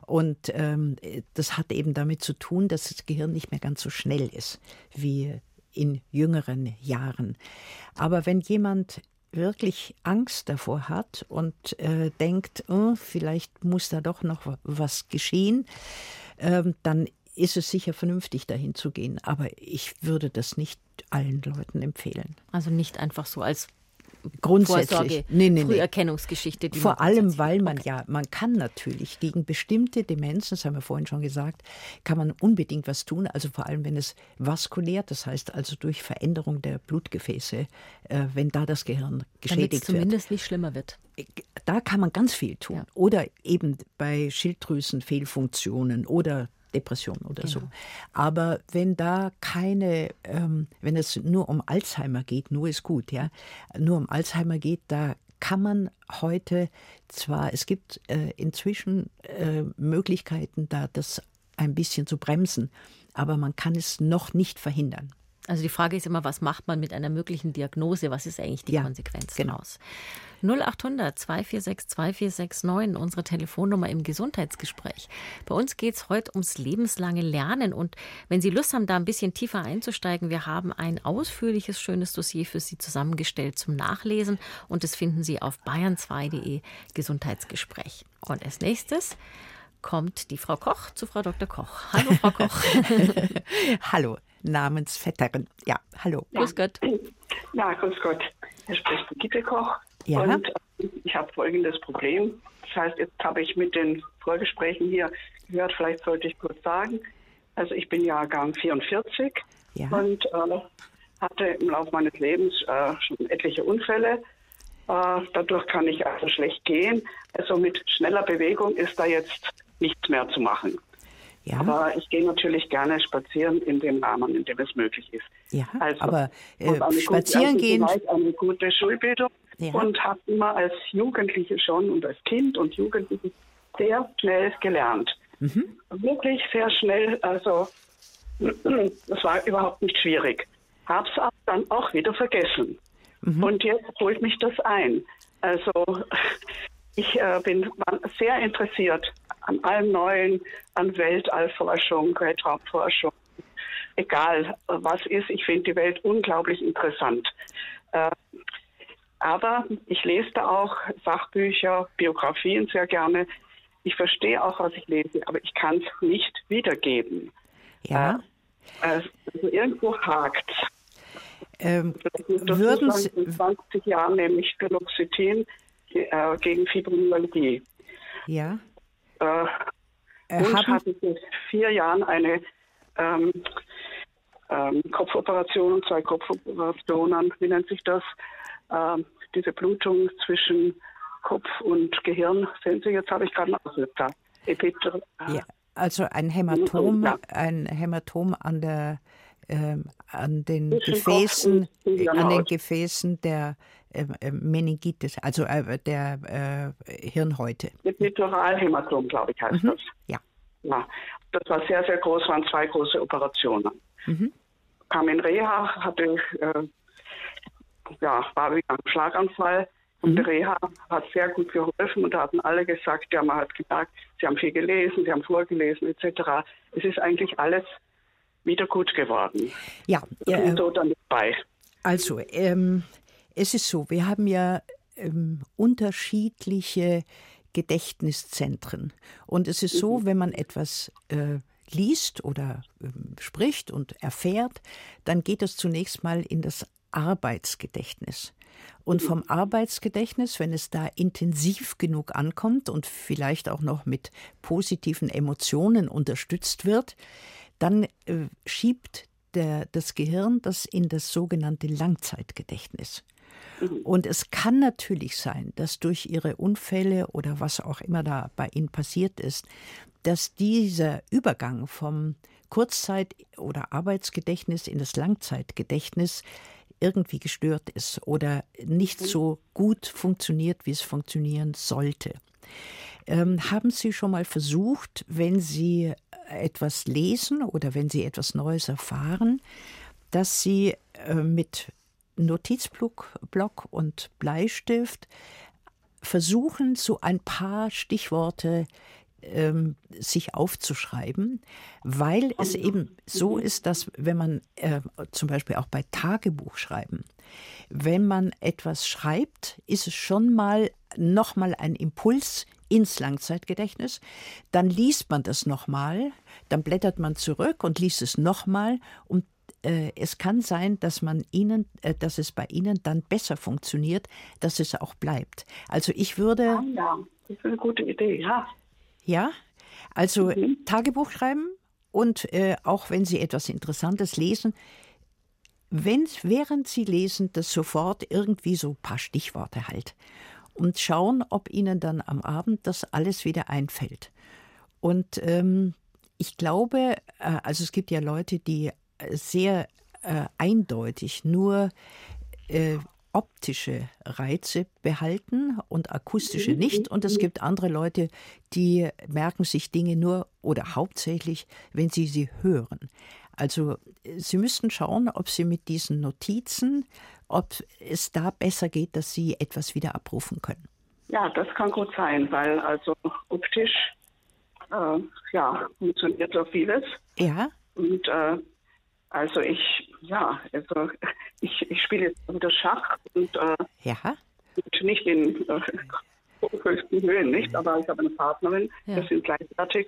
[SPEAKER 2] Und ähm, das hat eben damit zu tun, dass das Gehirn nicht mehr ganz so schnell ist wie in jüngeren Jahren. Aber wenn jemand wirklich Angst davor hat und äh, denkt, oh, vielleicht muss da doch noch was geschehen, ähm, dann ist es sicher vernünftig, dahin zu gehen. Aber ich würde das nicht allen Leuten empfehlen.
[SPEAKER 1] Also nicht einfach so als
[SPEAKER 2] grundsätzlich
[SPEAKER 1] Vorsorge, nee, nee, Früherkennungsgeschichte.
[SPEAKER 2] Die Vor allem, weil man okay. ja, man kann natürlich gegen bestimmte Demenzen, das haben wir vorhin schon gesagt, kann man unbedingt was tun. Also vor allem, wenn es vaskulär, das heißt also durch Veränderung der Blutgefäße, äh, wenn da das Gehirn geschädigt Damit es
[SPEAKER 1] zumindest nicht schlimmer wird.
[SPEAKER 2] Da kann man ganz viel tun. Ja. Oder eben bei Schilddrüsenfehlfunktionen oder Depression oder genau. so. Aber wenn da keine, ähm, wenn es nur um Alzheimer geht, nur ist gut, ja, nur um Alzheimer geht, da kann man heute zwar, es gibt äh, inzwischen äh, Möglichkeiten, da das ein bisschen zu bremsen, aber man kann es noch nicht verhindern.
[SPEAKER 1] Also die Frage ist immer, was macht man mit einer möglichen Diagnose? Was ist eigentlich die ja, Konsequenz
[SPEAKER 2] genau.
[SPEAKER 1] daraus? 0800 246 2469, unsere Telefonnummer im Gesundheitsgespräch. Bei uns geht es heute ums lebenslange Lernen. Und wenn Sie Lust haben, da ein bisschen tiefer einzusteigen, wir haben ein ausführliches, schönes Dossier für Sie zusammengestellt zum Nachlesen. Und das finden Sie auf bayern2.de Gesundheitsgespräch. Und als nächstes kommt die Frau Koch zu Frau Dr. Koch. Hallo, Frau Koch.
[SPEAKER 2] Hallo, Namensvetterin. Ja, hallo.
[SPEAKER 1] Ja. Grüß Gott.
[SPEAKER 6] Ja, grüß Gott. Hier spricht Brigitte Koch. Ja. Und äh, ich habe folgendes Problem. Das heißt, jetzt habe ich mit den Vorgesprächen hier gehört, vielleicht sollte ich kurz sagen. Also ich bin Jahrgang 44 ja. und äh, hatte im Laufe meines Lebens äh, schon etliche Unfälle. Äh, dadurch kann ich also schlecht gehen. Also mit schneller Bewegung ist da jetzt nichts mehr zu machen. Ja. Aber ich gehe natürlich gerne spazieren in dem Rahmen, in dem es möglich ist.
[SPEAKER 2] Ja, also, aber äh, spazieren gehen.
[SPEAKER 6] Eine gute Schulbildung ja. und habe immer als Jugendliche schon und als Kind und Jugendliche sehr schnell gelernt. Mhm. Wirklich sehr schnell. Also das war überhaupt nicht schwierig. Habe es dann auch wieder vergessen. Mhm. Und jetzt holt mich das ein. Also ich äh, bin sehr interessiert an allem Neuen, an Weltallforschung, Weltraumforschung. Egal was ist, ich finde die Welt unglaublich interessant. Äh, aber ich lese da auch Sachbücher, Biografien sehr gerne. Ich verstehe auch, was ich lese, aber ich kann es nicht wiedergeben.
[SPEAKER 2] Ja.
[SPEAKER 6] Äh, also irgendwo hakt
[SPEAKER 2] ähm, würden Sie...
[SPEAKER 6] In 20 Jahren nämlich Fluoxetin äh, gegen Fibromyalgie.
[SPEAKER 2] Ja.
[SPEAKER 6] Äh, äh, und hatte seit vier Jahren eine ähm, ähm, Kopfoperation, zwei Kopfoperationen, wie nennt sich das? Ähm, diese Blutung zwischen Kopf und Gehirn. Sehen Sie, jetzt habe ich gerade einen Aussetzer.
[SPEAKER 2] Ja, also ein Hämatom, ja. ein Hämatom an der ähm, an den Gefäßen, an den Gefäßen der äh, äh, Meningitis, also äh, der äh, Hirnhäute.
[SPEAKER 6] Mit Litoralhämatom, glaube ich, heißt mhm. das.
[SPEAKER 2] Ja.
[SPEAKER 6] ja. Das war sehr, sehr groß, waren zwei große Operationen. Mhm. kam in Reha, hatte, äh, ja, war wie ein Schlaganfall. Und mhm. die Reha hat sehr gut geholfen und da hatten alle gesagt, ja, man hat gesagt, sie haben viel gelesen, sie haben vorgelesen etc. Es ist eigentlich alles wieder gut geworden.
[SPEAKER 2] Ja,
[SPEAKER 6] äh, so dann dabei.
[SPEAKER 2] Also, ähm, es ist so, wir haben ja ähm, unterschiedliche Gedächtniszentren. Und es ist so, mhm. wenn man etwas äh, liest oder äh, spricht und erfährt, dann geht es zunächst mal in das Arbeitsgedächtnis. Und vom mhm. Arbeitsgedächtnis, wenn es da intensiv genug ankommt und vielleicht auch noch mit positiven Emotionen unterstützt wird, dann äh, schiebt der, das Gehirn das in das sogenannte Langzeitgedächtnis. Mhm. Und es kann natürlich sein, dass durch ihre Unfälle oder was auch immer da bei ihnen passiert ist, dass dieser Übergang vom Kurzzeit- oder Arbeitsgedächtnis in das Langzeitgedächtnis irgendwie gestört ist oder nicht mhm. so gut funktioniert, wie es funktionieren sollte. Ähm, haben Sie schon mal versucht, wenn Sie etwas lesen oder wenn Sie etwas Neues erfahren, dass Sie äh, mit Notizblock und Bleistift versuchen, so ein paar Stichworte ähm, sich aufzuschreiben, weil es eben so ist, dass wenn man äh, zum Beispiel auch bei Tagebuchschreiben, wenn man etwas schreibt, ist es schon mal nochmal ein Impuls ins Langzeitgedächtnis, dann liest man das nochmal, dann blättert man zurück und liest es nochmal und es kann sein, dass man ihnen, äh, dass es bei ihnen dann besser funktioniert, dass es auch bleibt. Also ich würde.
[SPEAKER 6] Ah, ja, das ist eine gute Idee, ja.
[SPEAKER 2] Ja, also mhm. Tagebuch schreiben und äh, auch wenn Sie etwas Interessantes lesen, wenn, während Sie lesen, das sofort irgendwie so ein paar Stichworte halt und schauen, ob Ihnen dann am Abend das alles wieder einfällt. Und ähm, ich glaube, äh, also es gibt ja Leute, die sehr äh, eindeutig nur äh, optische Reize behalten und akustische mhm. nicht. Und es gibt andere Leute, die merken sich Dinge nur oder hauptsächlich, wenn sie sie hören. Also Sie müssten schauen, ob Sie mit diesen Notizen, ob es da besser geht, dass Sie etwas wieder abrufen können.
[SPEAKER 6] Ja, das kann gut sein, weil also optisch äh, ja, funktioniert so vieles.
[SPEAKER 2] Ja.
[SPEAKER 6] Und äh, also ich, ja, also ich, ich spiele jetzt unter Schach und äh,
[SPEAKER 2] ja.
[SPEAKER 6] nicht in äh, höchsten Höhen, nicht, aber ich habe eine Partnerin, ja. wir sind gleichwertig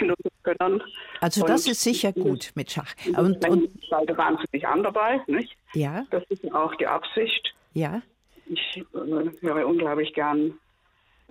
[SPEAKER 6] in unseren Gönnern.
[SPEAKER 2] Also das ist sicher gut mit Schach.
[SPEAKER 6] Und, und, und beide wahnsinnig an dabei, nicht?
[SPEAKER 2] Ja.
[SPEAKER 6] Das ist auch die Absicht.
[SPEAKER 2] Ja.
[SPEAKER 6] Ich äh, höre unglaublich gern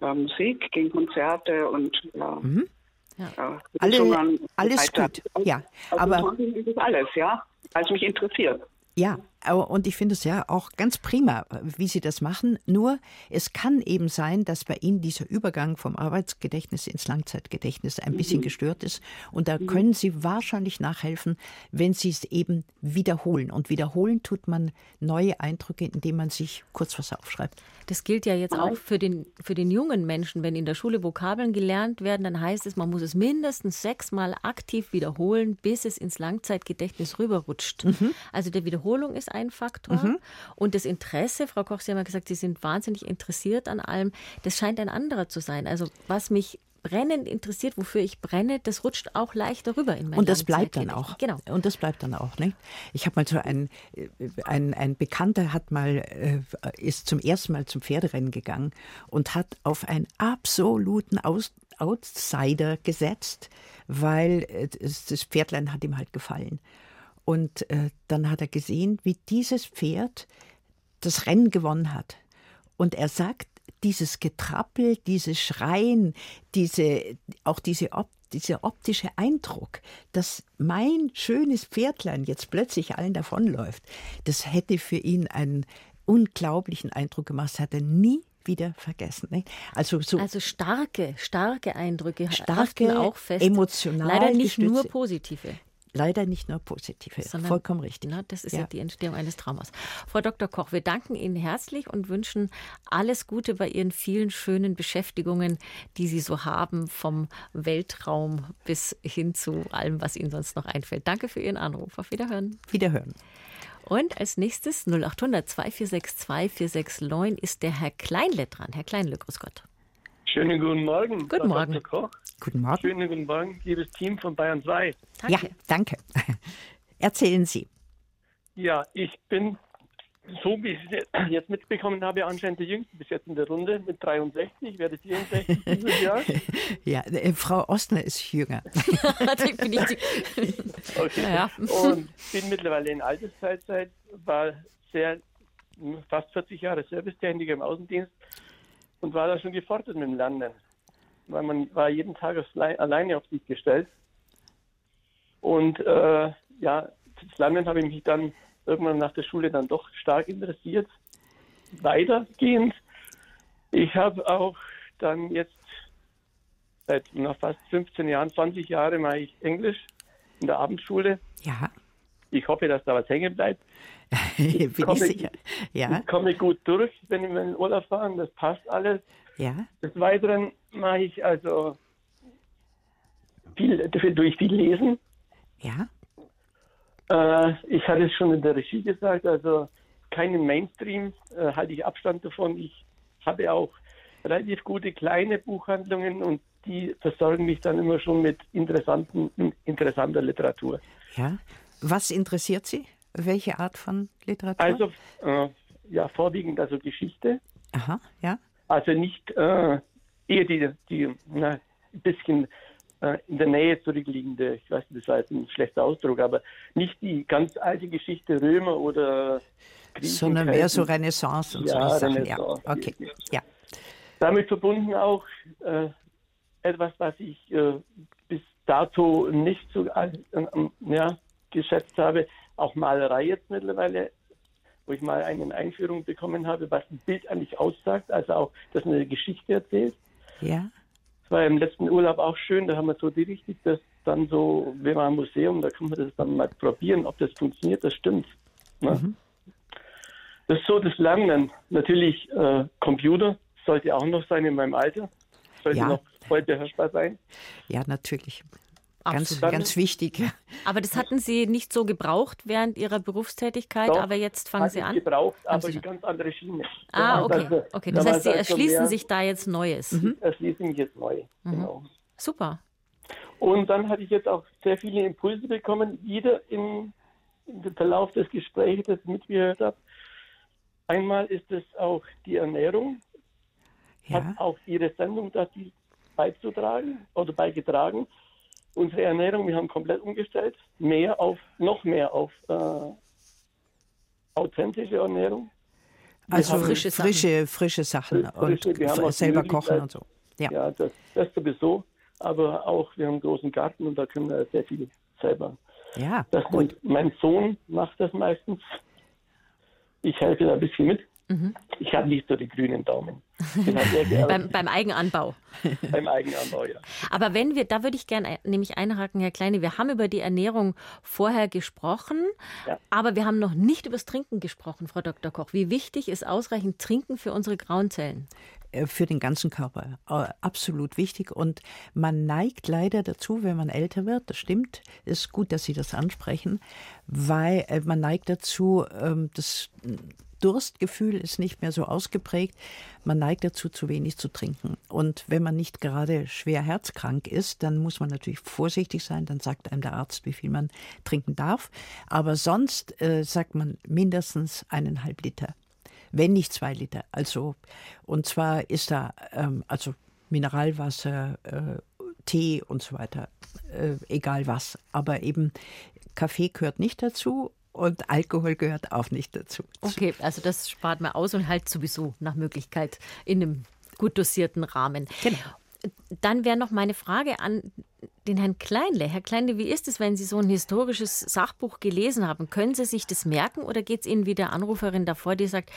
[SPEAKER 6] äh, Musik, gegen Konzerte und ja. Mhm.
[SPEAKER 2] Ja. Alle, alles gut, ja.
[SPEAKER 6] Also aber alles, ja, als mich interessiert.
[SPEAKER 2] Ja, und ich finde es ja auch ganz prima, wie Sie das machen. Nur es kann eben sein, dass bei Ihnen dieser Übergang vom Arbeitsgedächtnis ins Langzeitgedächtnis ein bisschen mhm. gestört ist. Und da mhm. können Sie wahrscheinlich nachhelfen, wenn Sie es eben wiederholen. Und wiederholen tut man neue Eindrücke, indem man sich kurz was aufschreibt.
[SPEAKER 1] Das gilt ja jetzt auch für den, für den jungen Menschen. Wenn in der Schule Vokabeln gelernt werden, dann heißt es, man muss es mindestens sechsmal aktiv wiederholen, bis es ins Langzeitgedächtnis rüberrutscht. Mhm. Also der Wiederholung ist ein Faktor. Mhm. Und das Interesse, Frau Koch, Sie haben ja gesagt, Sie sind wahnsinnig interessiert an allem. Das scheint ein anderer zu sein. Also was mich brennend interessiert, wofür ich brenne, das rutscht auch leicht darüber in meinem
[SPEAKER 2] Und das bleibt dann auch.
[SPEAKER 1] Genau.
[SPEAKER 2] Und das bleibt dann auch. Nicht? Ich habe mal so ein, ein, ein Bekannter hat mal, äh, ist zum ersten Mal zum Pferderennen gegangen und hat auf einen absoluten Aus, Outsider gesetzt, weil äh, das Pferdlein hat ihm halt gefallen. Und äh, dann hat er gesehen, wie dieses Pferd das Rennen gewonnen hat. Und er sagt, dieses Getrappel, dieses Schreien, diese, auch diese Op dieser optische Eindruck, dass mein schönes Pferdlein jetzt plötzlich allen davonläuft, das hätte für ihn einen unglaublichen Eindruck gemacht. Das hat er nie wieder vergessen. Nicht?
[SPEAKER 1] Also, so also starke, starke Eindrücke
[SPEAKER 2] starke, auch fest. Emotional
[SPEAKER 1] Leider nicht gestützte. nur positive.
[SPEAKER 2] Leider nicht nur positive. Sondern, Vollkommen richtig.
[SPEAKER 1] Na, das ist ja. ja. die Entstehung eines Traumas. Frau Dr. Koch, wir danken Ihnen herzlich und wünschen alles Gute bei Ihren vielen schönen Beschäftigungen, die Sie so haben, vom Weltraum bis hin zu allem, was Ihnen sonst noch einfällt. Danke für Ihren Anruf. Auf Wiederhören.
[SPEAKER 2] Wiederhören.
[SPEAKER 1] Und als nächstes 0800 2462 469 ist der Herr Kleinle dran. Herr Kleinle, grüß Gott.
[SPEAKER 7] Schönen guten Morgen.
[SPEAKER 1] Guten Morgen. Dr.
[SPEAKER 2] Koch. Guten Morgen.
[SPEAKER 7] Schönen guten Morgen, liebes Team von Bayern 2.
[SPEAKER 2] Danke. Ja, danke. Erzählen Sie.
[SPEAKER 7] Ja, ich bin, so wie ich es jetzt mitbekommen habe, anscheinend der Jüngste bis jetzt in der Runde mit 63, ich werde 64 dieses Jahr.
[SPEAKER 2] Ja, äh, Frau Ostner ist jünger.
[SPEAKER 7] bin ich okay. Ja. Und bin mittlerweile in Altersteilzeit, war sehr, fast 40 Jahre Servicetechniker im Außendienst und war da schon gefordert mit dem Lernen. Weil man war jeden Tag alleine auf sich gestellt. Und äh, ja, das Lernen habe ich mich dann irgendwann nach der Schule dann doch stark interessiert. Weitergehend. Ich habe auch dann jetzt seit nach fast 15 Jahren, 20 Jahre mache ich Englisch in der Abendschule.
[SPEAKER 2] Ja.
[SPEAKER 7] Ich hoffe, dass da was hängen bleibt.
[SPEAKER 2] Bin ich, komme, sicher.
[SPEAKER 7] Ja. Ich komme gut durch, wenn wir in den Urlaub fahren. Das passt alles.
[SPEAKER 2] Ja.
[SPEAKER 7] Des Weiteren mache ich also viel, durch viel Lesen.
[SPEAKER 2] Ja.
[SPEAKER 7] Äh, ich hatte es schon in der Regie gesagt, also keinen Mainstream, äh, halte ich Abstand davon. Ich habe auch relativ gute kleine Buchhandlungen und die versorgen mich dann immer schon mit interessanten, interessanter Literatur.
[SPEAKER 2] Ja. Was interessiert Sie? Welche Art von Literatur?
[SPEAKER 7] Also äh, ja, vorwiegend also Geschichte.
[SPEAKER 2] Aha, ja.
[SPEAKER 7] Also nicht äh, eher die, die na, ein bisschen äh, in der Nähe zurückliegende, ich weiß, das war jetzt ein schlechter Ausdruck, aber nicht die ganz alte Geschichte Römer oder
[SPEAKER 2] Griechen. Sondern mehr so Renaissance und ja, so Sachen. Ja, okay. Ja.
[SPEAKER 7] Damit verbunden auch äh, etwas, was ich äh, bis dato nicht so äh, ja, geschätzt habe, auch Malerei jetzt mittlerweile, wo ich mal eine Einführung bekommen habe, was ein Bild eigentlich aussagt, also auch, dass eine Geschichte erzählt.
[SPEAKER 2] Ja.
[SPEAKER 7] Das war im letzten Urlaub auch schön, da haben wir so die richtig, dass dann so, wir waren im Museum, da kann man das dann mal probieren, ob das funktioniert, das stimmt. Ne? Mhm. Das ist so das Lernen. Natürlich äh, Computer sollte auch noch sein in meinem Alter, sollte ja. noch voll beherrschbar sein.
[SPEAKER 2] Ja, natürlich. Ganz, ganz wichtig.
[SPEAKER 1] Aber das hatten Sie nicht so gebraucht während Ihrer Berufstätigkeit, Doch, aber jetzt fangen Sie an?
[SPEAKER 7] gebraucht, aber eine ganz andere Schiene.
[SPEAKER 1] Ah, okay. Also, okay. Das heißt, Sie erschließen mehr, sich da jetzt Neues.
[SPEAKER 7] Mhm. Erschließen mich jetzt neu, mhm. genau.
[SPEAKER 1] Super.
[SPEAKER 7] Und dann hatte ich jetzt auch sehr viele Impulse bekommen, wieder im, im Verlauf des Gesprächs, das ich mitgehört habe. Einmal ist es auch die Ernährung, ja. hat auch Ihre Sendung dazu beizutragen oder beigetragen unsere Ernährung, wir haben komplett umgestellt, mehr auf, noch mehr auf äh, authentische Ernährung.
[SPEAKER 2] Also frische, frische, frische Sachen frische, und selber kochen und so.
[SPEAKER 7] Ja, ja das, das sowieso, aber auch, wir haben einen großen Garten und da können wir sehr viel selber.
[SPEAKER 2] Ja,
[SPEAKER 7] das gut. mein Sohn macht das meistens. Ich helfe da ein bisschen mit. Mhm. Ich habe nicht so die grünen Daumen.
[SPEAKER 1] beim, beim, Eigenanbau.
[SPEAKER 7] beim Eigenanbau, ja.
[SPEAKER 1] Aber wenn wir, da würde ich gerne nämlich einhaken, Herr Kleine, wir haben über die Ernährung vorher gesprochen, ja. aber wir haben noch nicht über das Trinken gesprochen, Frau Dr. Koch. Wie wichtig ist ausreichend Trinken für unsere grauen Zellen?
[SPEAKER 2] Äh, für den ganzen Körper. Absolut wichtig. Und man neigt leider dazu, wenn man älter wird, das stimmt, ist gut, dass Sie das ansprechen, weil äh, man neigt dazu, ähm, das Durstgefühl ist nicht mehr so ausgeprägt. Man neigt dazu, zu wenig zu trinken. Und wenn man nicht gerade schwer herzkrank ist, dann muss man natürlich vorsichtig sein. Dann sagt einem der Arzt, wie viel man trinken darf. Aber sonst äh, sagt man mindestens eineinhalb Liter. Wenn nicht zwei Liter. Also, und zwar ist da, ähm, also Mineralwasser, äh, Tee und so weiter, äh, egal was. Aber eben Kaffee gehört nicht dazu und Alkohol gehört auch nicht dazu.
[SPEAKER 1] Okay, also das spart man aus und halt sowieso nach Möglichkeit in einem gut dosierten Rahmen.
[SPEAKER 2] Genau.
[SPEAKER 1] Dann wäre noch meine Frage an den Herrn Kleinle. Herr Kleinle, wie ist es, wenn Sie so ein historisches Sachbuch gelesen haben? Können Sie sich das merken oder geht es Ihnen wie der Anruferin davor, die sagt,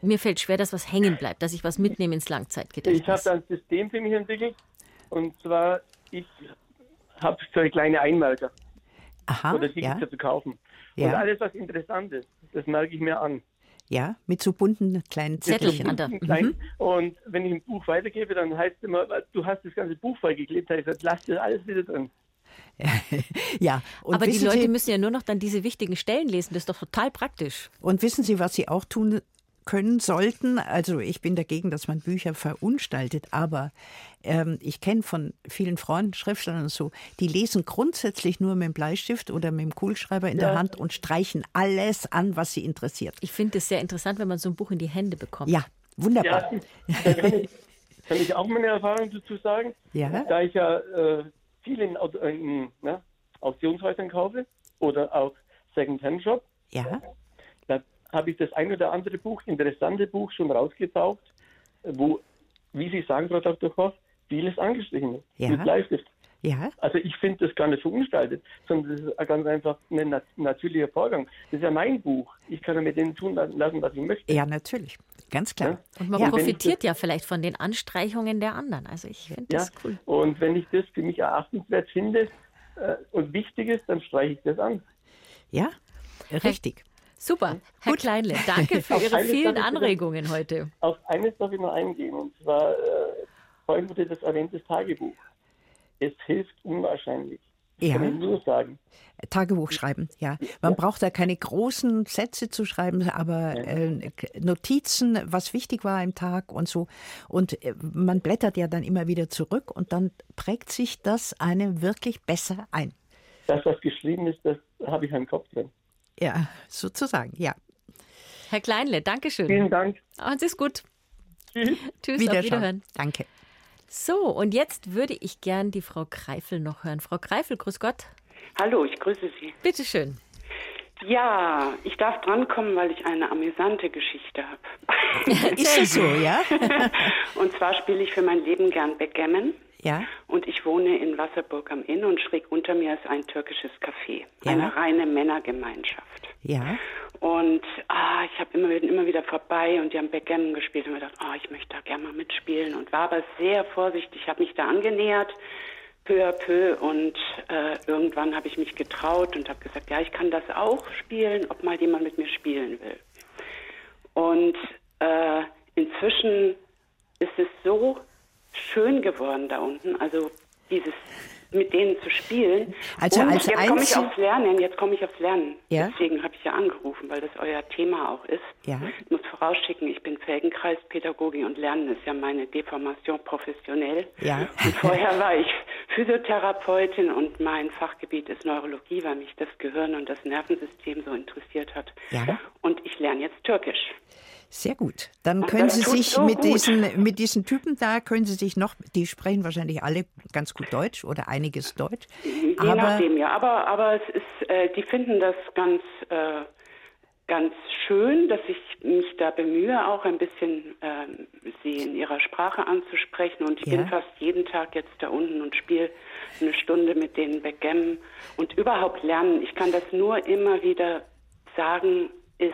[SPEAKER 1] mir fällt schwer, dass was hängen bleibt, dass ich was mitnehme ins Langzeitgedächtnis?
[SPEAKER 7] Ich habe ein System für mich entwickelt und zwar, ich habe so eine kleine Einmerker. Aha, oder Tickets ja. zu kaufen. Ja. Und alles, was interessant ist, das merke ich mir an.
[SPEAKER 2] Ja, mit so bunten kleinen Zettelchen. an der.
[SPEAKER 7] Mhm. Und wenn ich ein Buch weitergebe, dann heißt es immer, du hast das ganze Buch vollgeklebt. Da ich gesagt, lass das alles wieder drin.
[SPEAKER 2] ja,
[SPEAKER 1] aber die Leute Sie, müssen ja nur noch dann diese wichtigen Stellen lesen. Das ist doch total praktisch.
[SPEAKER 2] Und wissen Sie, was Sie auch tun können sollten. Also ich bin dagegen, dass man Bücher verunstaltet, aber ähm, ich kenne von vielen Freunden, Schriftstellern und so, die lesen grundsätzlich nur mit dem Bleistift oder mit dem Kugelschreiber in ja. der Hand und streichen alles an, was sie interessiert.
[SPEAKER 1] Ich finde es sehr interessant, wenn man so ein Buch in die Hände bekommt.
[SPEAKER 2] Ja, wunderbar.
[SPEAKER 7] Ja, kann, ich, kann ich auch meine Erfahrung dazu sagen? Ja. Da ich ja äh, viel in, in ne, Auktionshäusern kaufe oder auch Second-Hand-Shop.
[SPEAKER 2] Ja
[SPEAKER 7] habe ich das ein oder andere Buch, interessante Buch schon rausgetaucht, wo, wie Sie sagen, Frau Dr. Koch, vieles angestrichen ist. Ja. Mit Bleistift. Ja. Also ich finde das gar nicht verunstaltet, sondern das ist ganz einfach ein nat natürlicher Vorgang. Das ist ja mein Buch. Ich kann ja mit denen tun lassen, was ich möchte.
[SPEAKER 2] Ja, natürlich. Ganz klar. Ja?
[SPEAKER 1] Und man
[SPEAKER 2] ja.
[SPEAKER 1] profitiert ja vielleicht von den Anstreichungen der anderen. Also ich finde ja. das cool.
[SPEAKER 7] Und wenn ich das für mich erachtenswert finde äh, und wichtig ist, dann streiche ich das an.
[SPEAKER 2] Ja, richtig.
[SPEAKER 1] Super, Herr Gut. Kleinle, danke für Ihre vielen Anregungen
[SPEAKER 7] noch,
[SPEAKER 1] heute.
[SPEAKER 7] Auf eines darf ich noch eingehen, und zwar, äh, vorhin wurde das erwähnt, das Tagebuch. Es hilft unwahrscheinlich.
[SPEAKER 2] Ja.
[SPEAKER 7] Kann ich nur sagen.
[SPEAKER 2] Tagebuch schreiben, ja. Man ja. braucht da keine großen Sätze zu schreiben, aber äh, Notizen, was wichtig war im Tag und so. Und äh, man blättert ja dann immer wieder zurück und dann prägt sich das einem wirklich besser ein.
[SPEAKER 7] Das, was geschrieben ist, das habe ich im Kopf drin.
[SPEAKER 2] Ja, sozusagen, ja.
[SPEAKER 1] Herr Kleinle, danke schön.
[SPEAKER 7] Vielen Dank.
[SPEAKER 1] Machen Sie es gut.
[SPEAKER 7] Tschüss.
[SPEAKER 1] Tschüss, auf Wiederhören.
[SPEAKER 2] Danke.
[SPEAKER 1] So, und jetzt würde ich gern die Frau Kreifel noch hören. Frau Kreifel, grüß Gott.
[SPEAKER 8] Hallo, ich grüße Sie.
[SPEAKER 1] Bitte schön.
[SPEAKER 8] Ja, ich darf drankommen, weil ich eine amüsante Geschichte
[SPEAKER 2] habe. Ist das so, ja?
[SPEAKER 8] und zwar spiele ich für mein Leben gern Backgammon.
[SPEAKER 2] Ja.
[SPEAKER 8] Und ich wohne in Wasserburg am Inn und schräg unter mir ist ein türkisches Café. Ja. Eine reine Männergemeinschaft.
[SPEAKER 2] Ja.
[SPEAKER 8] Und ah, ich habe immer, immer wieder vorbei und die haben Backgammon gespielt und mir gedacht, oh, ich möchte da gerne mal mitspielen und war aber sehr vorsichtig, habe mich da angenähert, peu à peu und äh, irgendwann habe ich mich getraut und habe gesagt, ja, ich kann das auch spielen, ob mal jemand mit mir spielen will. Und äh, inzwischen ist es so schön geworden da unten. Also dieses mit denen zu spielen.
[SPEAKER 2] Also und als
[SPEAKER 8] jetzt komme ich aufs Lernen, jetzt komme ich aufs Lernen. Ja? Deswegen habe ich ja angerufen, weil das euer Thema auch ist.
[SPEAKER 2] Ja.
[SPEAKER 8] Ich muss vorausschicken, ich bin Felgenkreispädagogin und Lernen ist ja meine Deformation professionell.
[SPEAKER 2] Ja.
[SPEAKER 8] Und vorher war ich Physiotherapeutin und mein Fachgebiet ist Neurologie, weil mich das Gehirn und das Nervensystem so interessiert hat.
[SPEAKER 2] Ja.
[SPEAKER 8] Und ich lerne jetzt Türkisch.
[SPEAKER 2] Sehr gut. Dann können Sie sich so mit, diesen, mit diesen Typen da, können Sie sich noch, die sprechen wahrscheinlich alle ganz gut Deutsch oder einiges Deutsch.
[SPEAKER 8] Je aber, nachdem, ja. Aber, aber es ist, äh, die finden das ganz, äh, ganz schön, dass ich mich da bemühe, auch ein bisschen äh, sie in ihrer Sprache anzusprechen. Und ich ja. bin fast jeden Tag jetzt da unten und spiele eine Stunde mit denen Backgammon und überhaupt lernen. Ich kann das nur immer wieder sagen, ist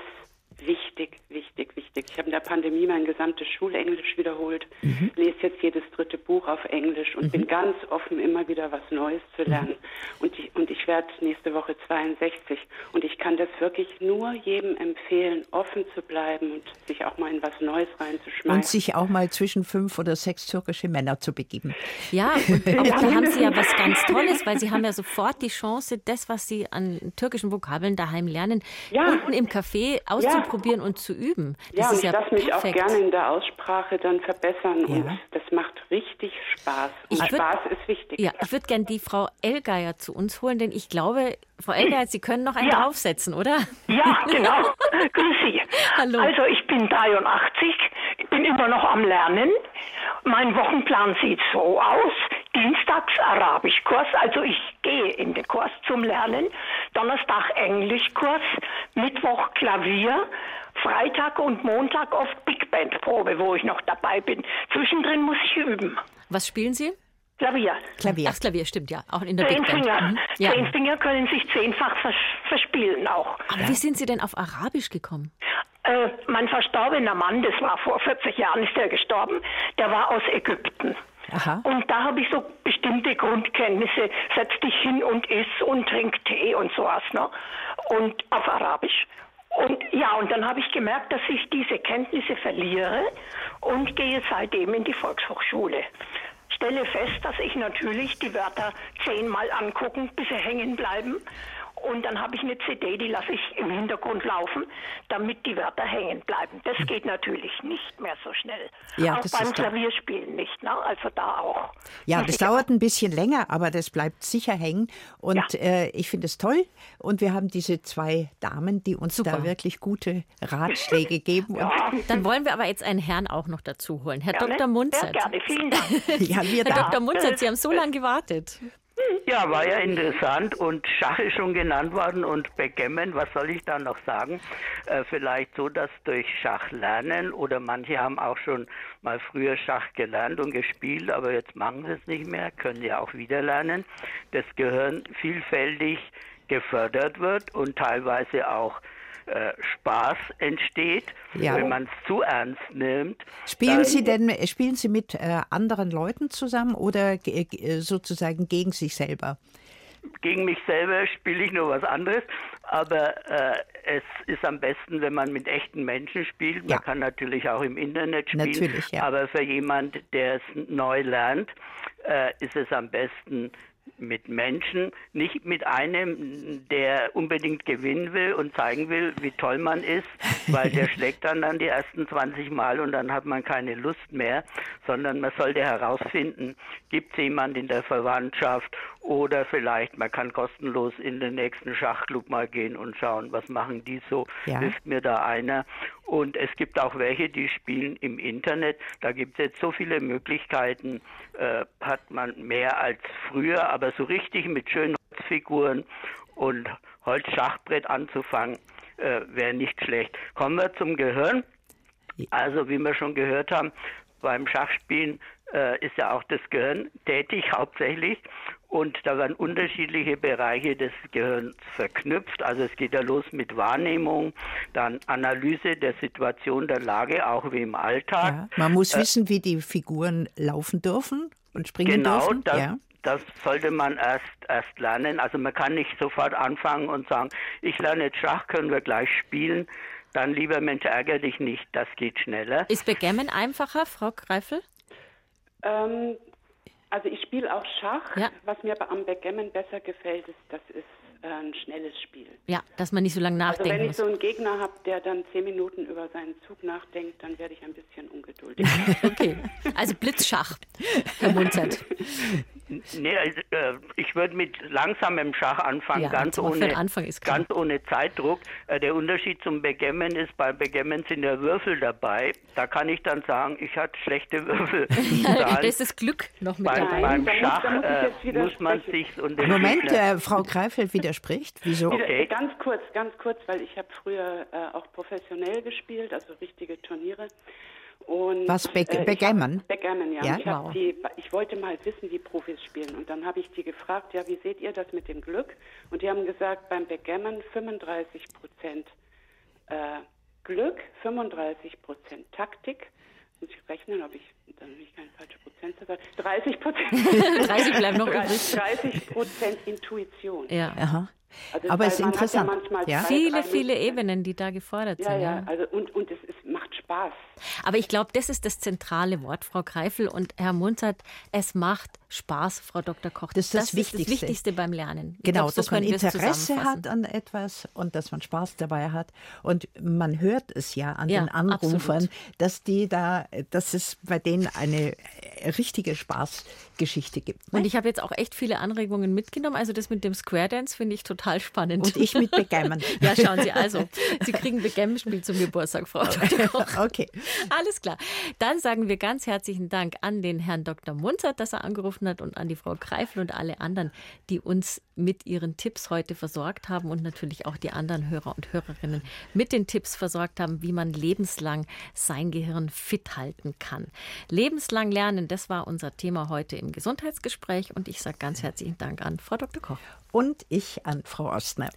[SPEAKER 8] wichtig, wichtig, wichtig. Ich habe in der Pandemie mein gesamtes Schulenglisch wiederholt, mhm. lese jetzt jedes dritte Buch auf Englisch und mhm. bin ganz offen, immer wieder was Neues zu mhm. lernen. Mhm. Und, ich, und ich werde nächste Woche 62 und ich kann das wirklich nur jedem empfehlen, offen zu bleiben und sich auch mal in was Neues reinzuschmeißen.
[SPEAKER 2] Und sich auch mal zwischen fünf oder sechs türkische Männer zu begeben.
[SPEAKER 1] Ja, und auch ja. da haben Sie ja was ganz Tolles, weil Sie haben ja sofort die Chance, das, was Sie an türkischen Vokabeln daheim lernen, ja. unten im Café auszuprobieren. Ja auszuprobieren und zu üben. Das
[SPEAKER 8] ja,
[SPEAKER 1] und
[SPEAKER 8] ich
[SPEAKER 1] ja
[SPEAKER 8] darf mich auch gerne in der Aussprache dann verbessern ja. und das macht richtig Spaß. Und
[SPEAKER 1] würd,
[SPEAKER 8] Spaß ist wichtig.
[SPEAKER 1] Ja, ich würde gerne die Frau Elgeier zu uns holen, denn ich glaube, Frau Elgeier, Sie können noch einen ja. draufsetzen, oder?
[SPEAKER 9] Ja, genau. Grüß Sie.
[SPEAKER 1] Hallo.
[SPEAKER 9] Also ich bin 83, bin immer noch am Lernen. Mein Wochenplan sieht so aus. Dienstags Arabischkurs, also ich gehe in den Kurs zum Lernen. Donnerstag Englischkurs, Mittwoch Klavier, Freitag und Montag oft Big Band Probe, wo ich noch dabei bin. Zwischendrin muss ich üben.
[SPEAKER 1] Was spielen Sie?
[SPEAKER 9] Klavier.
[SPEAKER 1] Klavier. Ach, Klavier, stimmt, ja. Auch in der
[SPEAKER 9] Zehn
[SPEAKER 1] Big Band.
[SPEAKER 9] Finger. Mhm. Ja. Zehn Finger können sich zehnfach vers verspielen auch.
[SPEAKER 1] Aber ja. wie sind Sie denn auf Arabisch gekommen?
[SPEAKER 9] Äh, mein verstorbener Mann, das war vor 40 Jahren, ist er gestorben, der war aus Ägypten. Aha. Und da habe ich so bestimmte Grundkenntnisse. Setz dich hin und iss und trink Tee und sowas, ne? Und auf Arabisch. Und ja, und dann habe ich gemerkt, dass ich diese Kenntnisse verliere und gehe seitdem in die Volkshochschule. Stelle fest, dass ich natürlich die Wörter zehnmal angucken, bis sie hängen bleiben und dann habe ich eine CD, die lasse ich im Hintergrund laufen, damit die Wörter hängen bleiben. Das geht natürlich nicht mehr so schnell. Ja, auch beim Klavierspielen nicht, ne? also da auch.
[SPEAKER 2] Ja, das dauert ein bisschen länger, aber das bleibt sicher hängen. Und ja. äh, ich finde es toll. Und wir haben diese zwei Damen, die uns Super. da wirklich gute Ratschläge geben. ja.
[SPEAKER 1] Dann wollen wir aber jetzt einen Herrn auch noch dazu holen. Herr gerne. Dr. Munzert.
[SPEAKER 9] Sehr gerne, vielen Dank.
[SPEAKER 1] ja, wir Herr da. Dr. Munzert, Sie haben so lange gewartet.
[SPEAKER 10] Ja, war ja interessant und Schach ist schon genannt worden und Backgammon, was soll ich da noch sagen? Äh, vielleicht so, dass durch Schach lernen oder manche haben auch schon mal früher Schach gelernt und gespielt, aber jetzt machen sie es nicht mehr, können ja auch wieder lernen. Das Gehirn vielfältig gefördert wird und teilweise auch äh, Spaß entsteht, ja. wenn man es zu ernst nimmt.
[SPEAKER 2] Spielen Sie denn spielen Sie mit äh, anderen Leuten zusammen oder äh, sozusagen gegen sich selber?
[SPEAKER 10] Gegen mich selber spiele ich nur was anderes, aber äh, es ist am besten, wenn man mit echten Menschen spielt. Man ja. kann natürlich auch im Internet spielen, natürlich, ja. aber für jemand, der es neu lernt, äh, ist es am besten, mit Menschen, nicht mit einem, der unbedingt gewinnen will und zeigen will, wie toll man ist, weil der schlägt dann dann die ersten 20 Mal und dann hat man keine Lust mehr, sondern man sollte herausfinden, gibt es jemand in der Verwandtschaft oder vielleicht man kann kostenlos in den nächsten Schachclub mal gehen und schauen, was machen die so, ja. hilft mir da einer. Und es gibt auch welche, die spielen im Internet. Da gibt es jetzt so viele Möglichkeiten, äh, hat man mehr als früher, aber so richtig mit schönen Holzfiguren und Holzschachbrett anzufangen, äh, wäre nicht schlecht. Kommen wir zum Gehirn. Also wie wir schon gehört haben, beim Schachspielen äh, ist ja auch das Gehirn tätig hauptsächlich und da werden unterschiedliche Bereiche des Gehirns verknüpft. Also es geht ja los mit Wahrnehmung, dann Analyse der Situation, der Lage, auch wie im Alltag. Ja,
[SPEAKER 2] man muss äh, wissen, wie die Figuren laufen dürfen und springen
[SPEAKER 10] genau,
[SPEAKER 2] dürfen.
[SPEAKER 10] Genau, ja. das sollte man erst, erst lernen. Also man kann nicht sofort anfangen und sagen, ich lerne jetzt Schach, können wir gleich spielen. Dann lieber Mensch, ärgere dich nicht, das geht schneller.
[SPEAKER 1] Ist Backgammon einfacher, Frau Greifel?
[SPEAKER 8] Ähm, also ich spiele auch Schach. Ja. Was mir aber am Backgammon besser gefällt, ist, das ist äh, ein schnelles Spiel.
[SPEAKER 1] Ja, dass man nicht so lange nachdenkt.
[SPEAKER 8] Also wenn
[SPEAKER 1] ich
[SPEAKER 8] so einen Gegner habe, der dann zehn Minuten über seinen Zug nachdenkt, dann werde ich ein bisschen ungeduldig.
[SPEAKER 1] okay, also Blitzschach, Herr Munzert.
[SPEAKER 10] Nee, äh, ich würde mit langsamem Schach anfangen, ja, ganz, ohne, ganz ohne Zeitdruck. Äh, der Unterschied zum Backgammon ist, bei Backgammon sind ja Würfel dabei. Da kann ich dann sagen, ich hatte schlechte Würfel.
[SPEAKER 1] da ist das Glück noch mit
[SPEAKER 10] beim,
[SPEAKER 1] dabei.
[SPEAKER 10] Beim Schach muss, äh, muss man sich...
[SPEAKER 2] Moment, äh, Frau Greifeld widerspricht. Wieso?
[SPEAKER 8] Okay. Ganz kurz, ganz kurz, weil ich habe früher äh, auch professionell gespielt, also richtige Turniere. Und,
[SPEAKER 2] Was, Back äh, Backgammon?
[SPEAKER 8] Backgammon, ja. ja? Ich, wow. die, ich wollte mal wissen, wie Profis spielen. Und dann habe ich die gefragt, ja, wie seht ihr das mit dem Glück? Und die haben gesagt, beim Backgammon 35 Prozent äh, Glück, 35 Prozent Taktik. Muss ich rechnen, ob ich dann nicht keine falsche Prozentzahl 30 Prozent.
[SPEAKER 1] 30 bleiben noch übrig.
[SPEAKER 8] 30 Prozent Intuition.
[SPEAKER 1] Ja. Aha.
[SPEAKER 2] Also Aber es ist interessant.
[SPEAKER 1] Ja, ja? Viele, viele Ebenen, die da gefordert
[SPEAKER 8] ja,
[SPEAKER 1] sind.
[SPEAKER 8] Ja, also und, und es, es macht Spaß.
[SPEAKER 1] Aber ich glaube, das ist das zentrale Wort, Frau Kreifel und Herr Munzert. Es macht Spaß, Frau Dr. Koch.
[SPEAKER 2] Das ist das,
[SPEAKER 1] das
[SPEAKER 2] Wichtigste.
[SPEAKER 1] Ist das Wichtigste beim Lernen.
[SPEAKER 2] genau, glaub, so dass man Interesse hat an etwas und dass man Spaß dabei hat. Und man hört es ja an ja, den Anrufern, absolut. dass die da, dass es bei denen eine richtige Spaßgeschichte gibt.
[SPEAKER 1] Ne? Und ich habe jetzt auch echt viele Anregungen mitgenommen. Also das mit dem Square Dance finde ich total spannend.
[SPEAKER 2] Und ich mit Backgammon.
[SPEAKER 1] ja, schauen Sie also. Sie kriegen Backgammon-Spiel zum Geburtstag, Frau Dr. Koch.
[SPEAKER 2] okay.
[SPEAKER 1] Alles klar. Dann sagen wir ganz herzlichen Dank an den Herrn Dr. Munzert, dass er angerufen hat und an die Frau Kreifel und alle anderen, die uns mit ihren Tipps heute versorgt haben und natürlich auch die anderen Hörer und Hörerinnen mit den Tipps versorgt haben, wie man lebenslang sein Gehirn fit halten kann. Lebenslang lernen, das war unser Thema heute im Gesundheitsgespräch und ich sage ganz herzlichen Dank an Frau Dr. Koch.
[SPEAKER 2] Und ich an Frau Ostner.